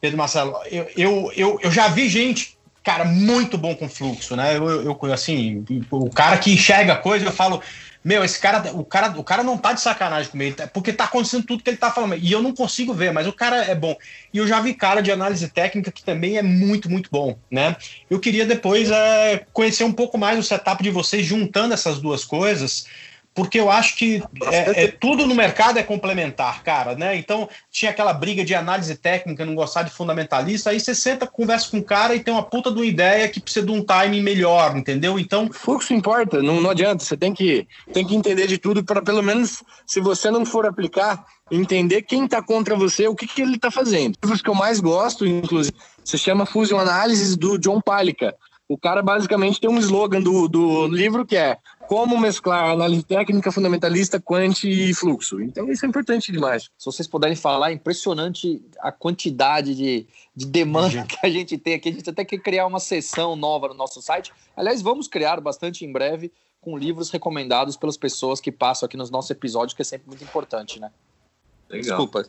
Pedro Marcelo, eu, eu, eu, eu já vi gente, cara, muito bom com fluxo, né? Eu, eu, assim, o cara que enxerga coisa, eu falo, meu, esse cara, o cara, o cara não tá de sacanagem comigo, tá, porque tá acontecendo tudo que ele tá falando. E eu não consigo ver, mas o cara é bom. E eu já vi cara de análise técnica que também é muito, muito bom, né? Eu queria depois é, conhecer um pouco mais o setup de vocês, juntando essas duas coisas porque eu acho que é, é, tudo no mercado é complementar, cara, né? Então tinha aquela briga de análise técnica, não gostar de fundamentalista, aí você senta, conversa com o cara e tem uma puta de uma ideia que precisa de um timing melhor, entendeu? Então. Fluxo importa, não, não adianta, você tem que, tem que entender de tudo para pelo menos, se você não for aplicar, entender quem está contra você, o que, que ele está fazendo. Os que eu mais gosto, inclusive, se chama Fusion Analysis do John Palica. O cara basicamente tem um slogan do, do livro que é como mesclar análise técnica, fundamentalista, quant e fluxo. Então isso é importante demais. Se vocês puderem falar, é impressionante a quantidade de, de demanda que a gente tem aqui. A gente até quer criar uma sessão nova no nosso site. Aliás, vamos criar bastante em breve com livros recomendados pelas pessoas que passam aqui nos nossos episódios, que é sempre muito importante, né? Legal. Desculpa.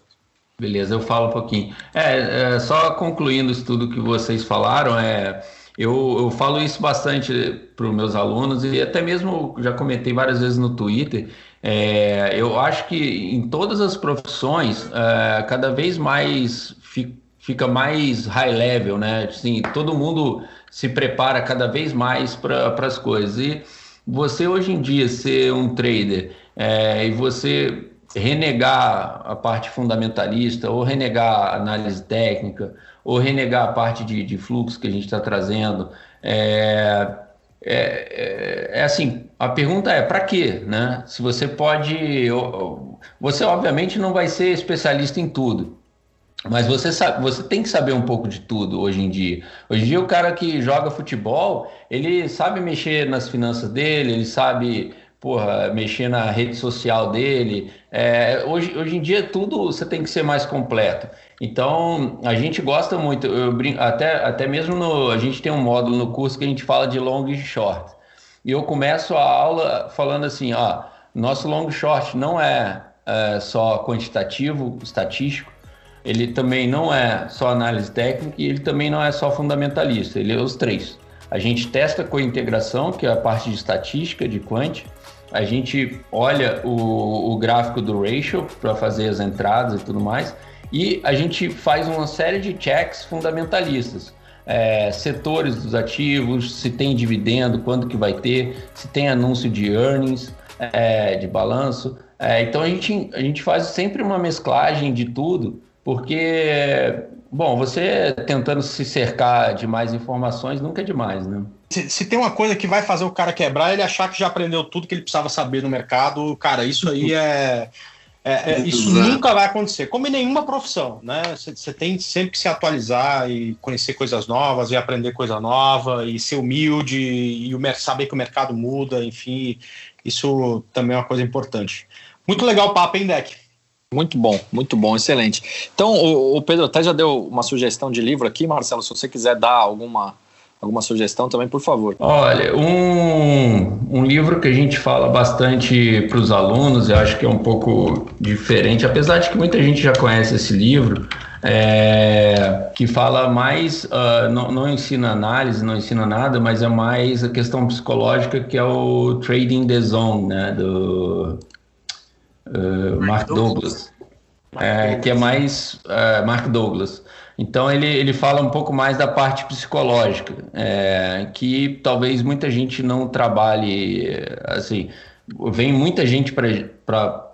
Beleza, eu falo um pouquinho. É, é só concluindo isso tudo que vocês falaram, é eu, eu falo isso bastante para os meus alunos e até mesmo já comentei várias vezes no Twitter. É, eu acho que em todas as profissões, é, cada vez mais fi, fica mais high level, né? Assim, todo mundo se prepara cada vez mais para as coisas. E você hoje em dia ser um trader é, e você renegar a parte fundamentalista ou renegar a análise técnica ou renegar a parte de, de fluxo que a gente está trazendo. É, é, é, é, assim, a pergunta é para quê, né? Se você pode, você obviamente não vai ser especialista em tudo, mas você sabe, você tem que saber um pouco de tudo hoje em dia. Hoje em dia o cara que joga futebol, ele sabe mexer nas finanças dele, ele sabe porra, mexer na rede social dele. É, hoje, hoje em dia tudo você tem que ser mais completo. Então, a gente gosta muito, eu brinco, até, até mesmo no, a gente tem um módulo no curso que a gente fala de long e short. E eu começo a aula falando assim, ó, nosso long short não é, é só quantitativo, estatístico, ele também não é só análise técnica e ele também não é só fundamentalista, ele é os três. A gente testa com integração, que é a parte de estatística, de quant, a gente olha o, o gráfico do ratio para fazer as entradas e tudo mais, e a gente faz uma série de checks fundamentalistas. É, setores dos ativos, se tem dividendo, quando que vai ter, se tem anúncio de earnings, é, de balanço. É, então a gente, a gente faz sempre uma mesclagem de tudo, porque, bom, você tentando se cercar de mais informações nunca é demais, né? Se, se, tem uma coisa que vai fazer o cara quebrar, ele achar que já aprendeu tudo que ele precisava saber no mercado, cara, isso aí é. É, é, isso nunca vai acontecer, como em nenhuma profissão, né? Você tem sempre que se atualizar e conhecer coisas novas e aprender coisa nova e ser humilde e o, saber que o mercado muda, enfim, isso também é uma coisa importante. Muito legal o papo, hein, Deck? Muito bom, muito bom, excelente. Então, o, o Pedro até já deu uma sugestão de livro aqui, Marcelo, se você quiser dar alguma alguma sugestão também, por favor. Olha, um, um livro que a gente fala bastante para os alunos, eu acho que é um pouco diferente, apesar de que muita gente já conhece esse livro, é, que fala mais, uh, não, não, ensina análise, não ensina nada, mas é mais a questão psicológica, que é o Trading the Zone, né, do uh, Mark Douglas, é, que é mais uh, Mark Douglas. Então ele, ele fala um pouco mais da parte psicológica, é, que talvez muita gente não trabalhe assim. Vem muita gente para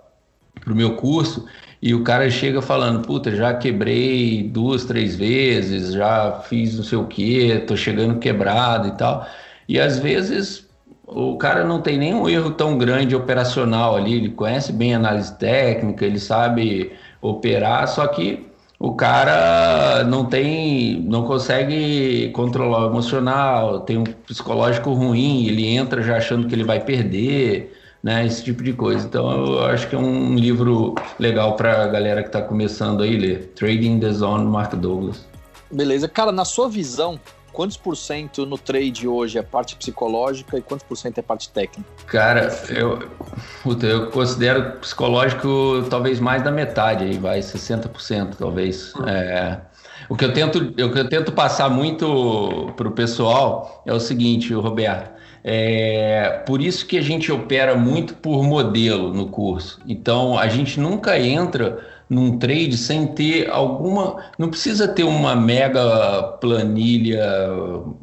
pro meu curso e o cara chega falando, puta, já quebrei duas, três vezes, já fiz não sei o que, tô chegando quebrado e tal. E às vezes o cara não tem nenhum erro tão grande operacional ali, ele conhece bem análise técnica, ele sabe operar, só que o cara não tem, não consegue controlar o emocional, tem um psicológico ruim, ele entra já achando que ele vai perder, né? Esse tipo de coisa. Então eu acho que é um livro legal para a galera que está começando aí ler. Trading the Zone, Mark Douglas. Beleza, cara, na sua visão, quantos por cento no trade hoje é parte psicológica e quantos por cento é parte técnica? Cara, eu, puta, eu considero psicológico talvez mais da metade aí, vai 60% talvez. É, o que eu tento, o que eu tento passar muito pro pessoal é o seguinte, Roberto. É, por isso que a gente opera muito por modelo no curso. Então, a gente nunca entra num trade sem ter alguma. Não precisa ter uma mega planilha,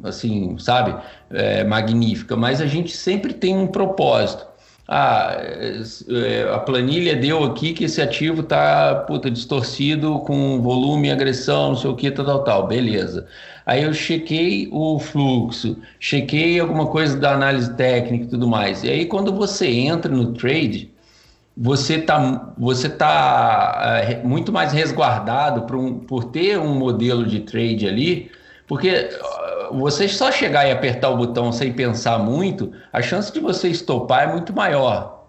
assim, sabe? É, magnífica, mas a gente sempre tem um propósito. Ah, é, a planilha deu aqui que esse ativo tá distorcido com volume, agressão, não sei o que, tal, tal, tal. Beleza. Aí eu chequei o fluxo, chequei alguma coisa da análise técnica e tudo mais. E aí quando você entra no trade, você está você tá, é, muito mais resguardado por, um, por ter um modelo de trade ali, porque você só chegar e apertar o botão sem pensar muito, a chance de você estopar é muito maior.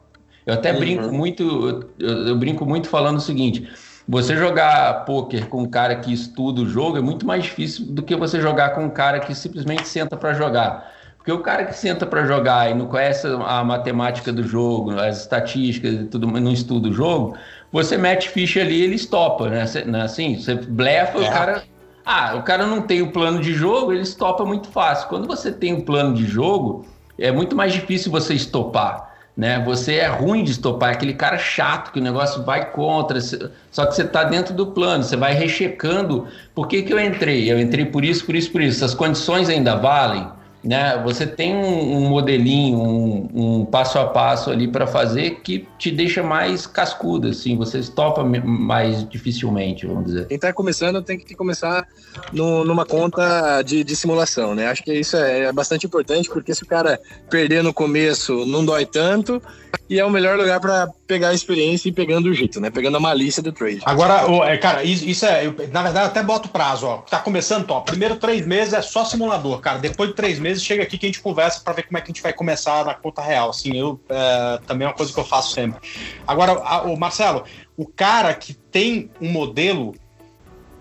Eu até uhum. brinco muito, eu, eu, brinco muito falando o seguinte: você jogar poker com um cara que estuda o jogo é muito mais difícil do que você jogar com um cara que simplesmente senta para jogar. Porque o cara que senta para jogar e não conhece a matemática do jogo, as estatísticas e tudo, não estuda o jogo, você mete ficha ali ele estopa, né? né? Assim, você blefa, é. o cara. Ah, o cara não tem o plano de jogo, ele estopa muito fácil. Quando você tem o um plano de jogo, é muito mais difícil você estopar. Né? Você é ruim de estopar, é aquele cara chato que o negócio vai contra, só que você está dentro do plano, você vai rechecando. Por que, que eu entrei? Eu entrei por isso, por isso, por isso. As condições ainda valem né? Você tem um, um modelinho, um, um, passo a passo ali para fazer que te deixa mais cascudo, assim, você topa mais dificilmente, vamos dizer. Quem está começando tem que começar no, numa conta de, de, simulação, né? Acho que isso é, é bastante importante, porque se o cara perder no começo, não dói tanto, e é o melhor lugar para pegar a experiência e pegando o jeito, né? Pegando a malícia do trade. Agora, é, cara, isso é. Eu, na verdade, eu até boto prazo, ó. Tá começando, top. Primeiro três meses é só simulador, cara. Depois de três meses, chega aqui que a gente conversa para ver como é que a gente vai começar na conta real. Assim, eu é, também é uma coisa que eu faço sempre. Agora, o Marcelo, o cara que tem um modelo,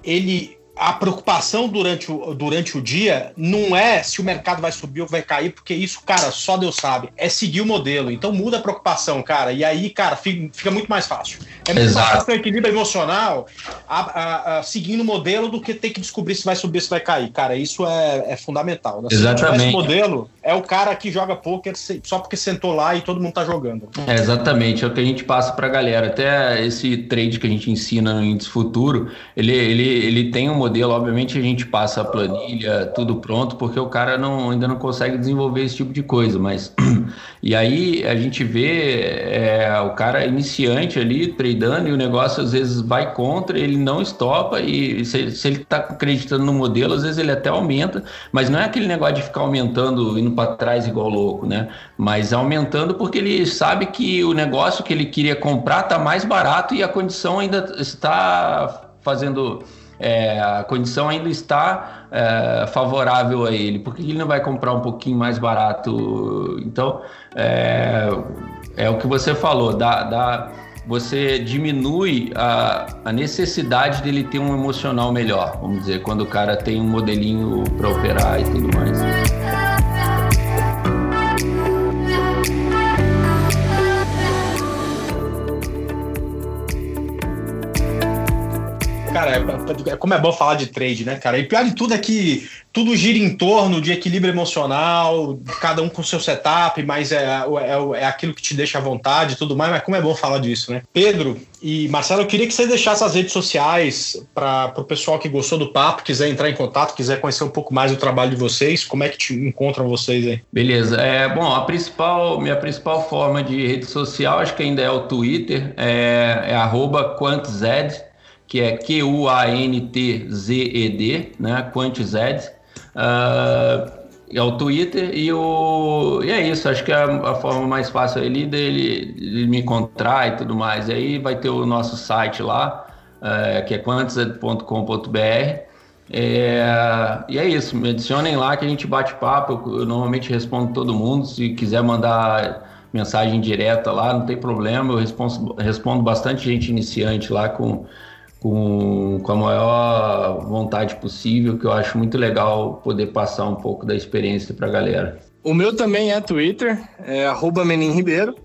ele a preocupação durante o, durante o dia não é se o mercado vai subir ou vai cair, porque isso, cara, só Deus sabe. É seguir o modelo. Então muda a preocupação, cara. E aí, cara, fica, fica muito mais fácil. É muito Exato. mais fácil ter um equilíbrio emocional a, a, a, seguindo o modelo do que ter que descobrir se vai subir, se vai cair. Cara, isso é, é fundamental. Né? Exatamente. Esse modelo é o cara que joga poker só porque sentou lá e todo mundo tá jogando. É, exatamente. É o que a gente passa pra galera. Até esse trade que a gente ensina no Índice Futuro, ele, ele, ele tem um modelo, obviamente a gente passa a planilha, tudo pronto, porque o cara não, ainda não consegue desenvolver esse tipo de coisa, mas e aí a gente vê é, o cara iniciante ali tradando e o negócio às vezes vai contra, ele não estopa e se, se ele está acreditando no modelo, às vezes ele até aumenta, mas não é aquele negócio de ficar aumentando, indo para trás igual louco, né? Mas aumentando porque ele sabe que o negócio que ele queria comprar está mais barato e a condição ainda está fazendo é, a condição ainda está é, favorável a ele, por que ele não vai comprar um pouquinho mais barato? Então, é, é o que você falou, dá, dá, você diminui a, a necessidade dele ter um emocional melhor, vamos dizer, quando o cara tem um modelinho para operar e tudo mais. Cara, é, é, como é bom falar de trade, né, cara? E pior de tudo é que tudo gira em torno de equilíbrio emocional, cada um com seu setup, mas é, é, é aquilo que te deixa à vontade e tudo mais, mas como é bom falar disso, né? Pedro e Marcelo, eu queria que você deixasse as redes sociais para o pessoal que gostou do papo, quiser entrar em contato, quiser conhecer um pouco mais do trabalho de vocês, como é que te encontram vocês aí? Beleza. É, bom, a principal, minha principal forma de rede social, acho que ainda é o Twitter, é, é arroba QuantZed, que é Q-U-A-N-T-Z-E-D, né? QuantZed. Uh, é o Twitter e o e é isso. Acho que é a, forma mais fácil ali dele, de me encontrar e tudo mais. E aí vai ter o nosso site lá é, que é quantzed.com.br é, e é isso. Me adicionem lá que a gente bate papo. Eu, eu, normalmente respondo todo mundo. Se quiser mandar mensagem direta lá não tem problema. Eu respondo, respondo bastante gente iniciante lá com com, com a maior vontade possível, que eu acho muito legal poder passar um pouco da experiência para a galera. O meu também é Twitter, é @meninribeiro.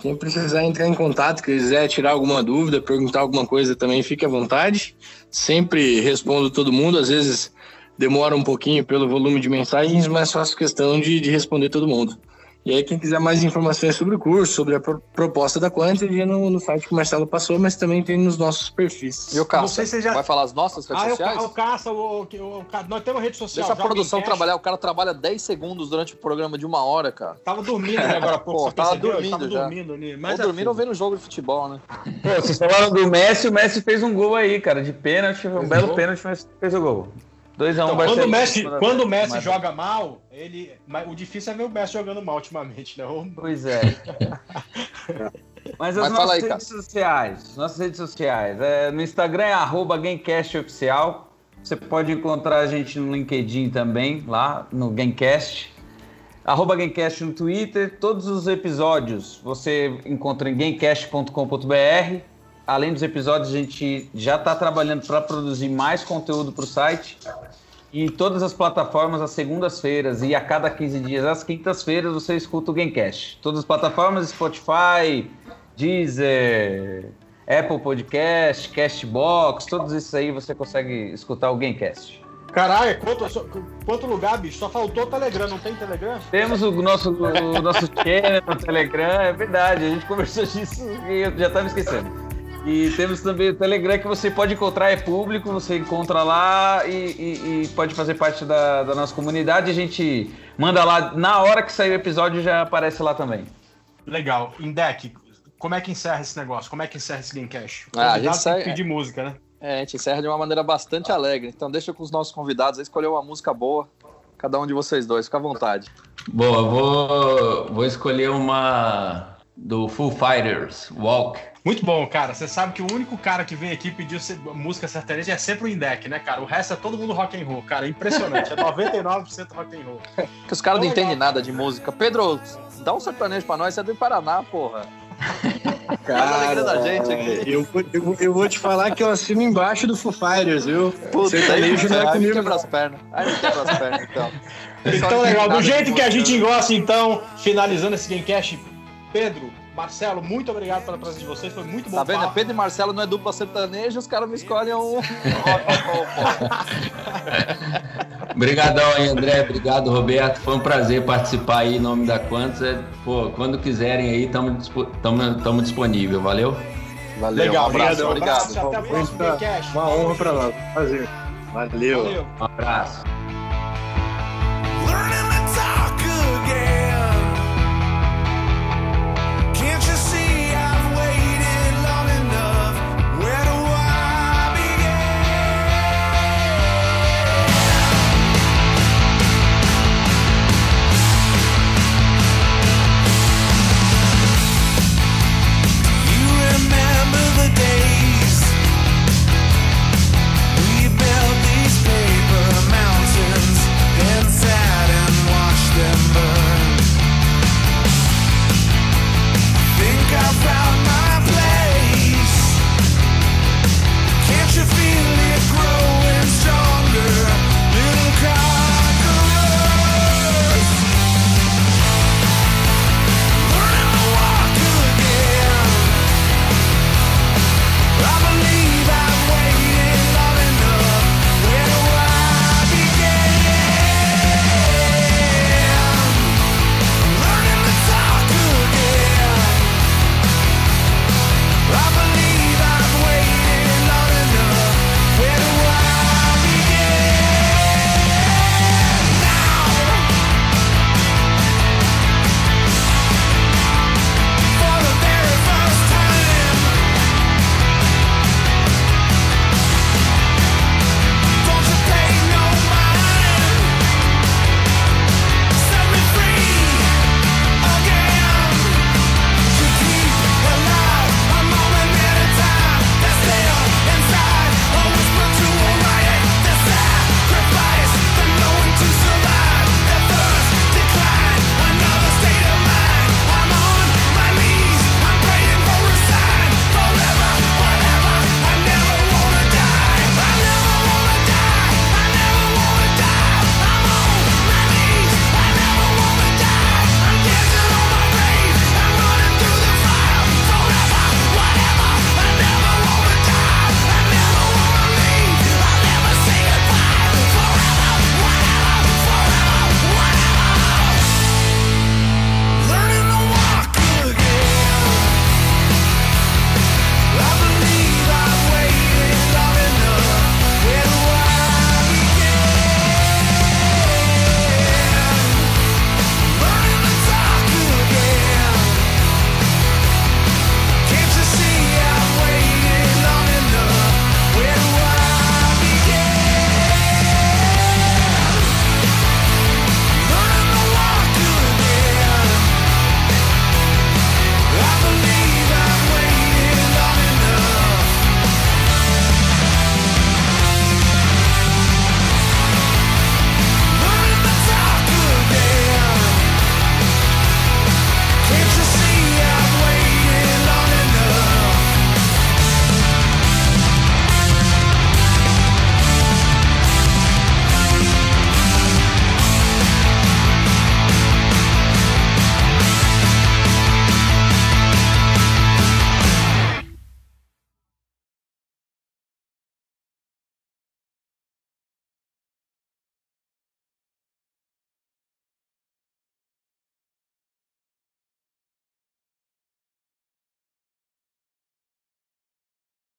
Quem precisar entrar em contato, quiser tirar alguma dúvida, perguntar alguma coisa também, fique à vontade. Sempre respondo todo mundo, às vezes demora um pouquinho pelo volume de mensagens, mas faço questão de, de responder todo mundo. E aí, quem quiser mais informações sobre o curso, sobre a pro proposta da Quant, é no, no site que o Marcelo passou, mas também tem nos nossos perfis. E o Caça? Já... Vai falar as nossas redes ah, sociais? O Caça, o, o, o, nós temos rede social. Deixa a produção trabalhar, o cara trabalha 10 segundos durante o programa de uma hora, cara. Tava dormindo né, agora há pouco. Pô, tava dormindo tava já. dormindo. Mas ou dormindo assim. ou vendo jogo de futebol, né? Pô, vocês falaram do Messi, o Messi fez um gol aí, cara, de pênalti, um belo pênalti, mas fez o gol. 2x1 então, quando o Messi, quando o Messi joga mal, ele, o difícil é ver o Messi jogando mal ultimamente, né? Pois é. Mas as Mas nossas aí, redes cara. sociais, nossas redes sociais, é, no Instagram é arroba GameCastOficial. Você pode encontrar a gente no LinkedIn também, lá no Gamecast. Arroba Gamecast no Twitter. Todos os episódios você encontra em gamecast.com.br. Além dos episódios, a gente já está trabalhando para produzir mais conteúdo para o site. Em todas as plataformas, às segundas-feiras e a cada 15 dias, às quintas-feiras, você escuta o Gamecast. Todas as plataformas, Spotify, Deezer, Apple Podcast, Castbox, todos esses aí você consegue escutar o Gamecast. Caralho, quanto, quanto lugar, bicho? Só faltou o Telegram, não tem Telegram? Temos o nosso, o nosso channel no Telegram, é verdade, a gente conversou disso e eu já estava esquecendo. E temos também o Telegram que você pode encontrar, é público, você encontra lá e, e, e, pode fazer parte da, da nossa comunidade. A gente manda lá, na hora que sair o episódio, já aparece lá também. Legal. Indec, como é que encerra esse negócio? Como é que encerra esse Gamecast? Ah, a gente sai... pedir música, né? É, a gente encerra de uma maneira bastante alegre. Então deixa com os nossos convidados escolher uma música boa, cada um de vocês dois, fica à vontade. Boa, vou, vou escolher uma do Full Fighters, Walk. Muito bom, cara. Você sabe que o único cara que vem aqui pedir música sertaneja é sempre o Indec, né, cara? O resto é todo mundo rock and roll, cara. É impressionante. É 99% rock and roll. Que os caras não entendem nada de música. Pedro, dá um sertanejo pra nós. Você é do Paraná, porra. Cara, da gente aqui. Eu, eu, eu, vou te falar que eu assino embaixo do Foo Fighters, viu? Puta, sertanejo não é comigo. Quebra as pernas. Aí quebra as pernas, então. Então, legal. Do jeito que a gente gosta, então, finalizando esse Gamecast, Pedro, Marcelo, muito obrigado pela presença de vocês, foi muito bom. Tá vendo? Papo. Pedro e Marcelo não é dupla sertaneja, os caras me escolhem um. Obrigadão aí, André. Obrigado, Roberto. Foi um prazer participar aí em nome da Quantos. É, pô, quando quiserem aí, estamos disponível. Valeu? Valeu. Legal, um abraço, obrigado. obrigado. Até o próximo Uma honra para nós. Prazer. Valeu. Valeu. Um abraço.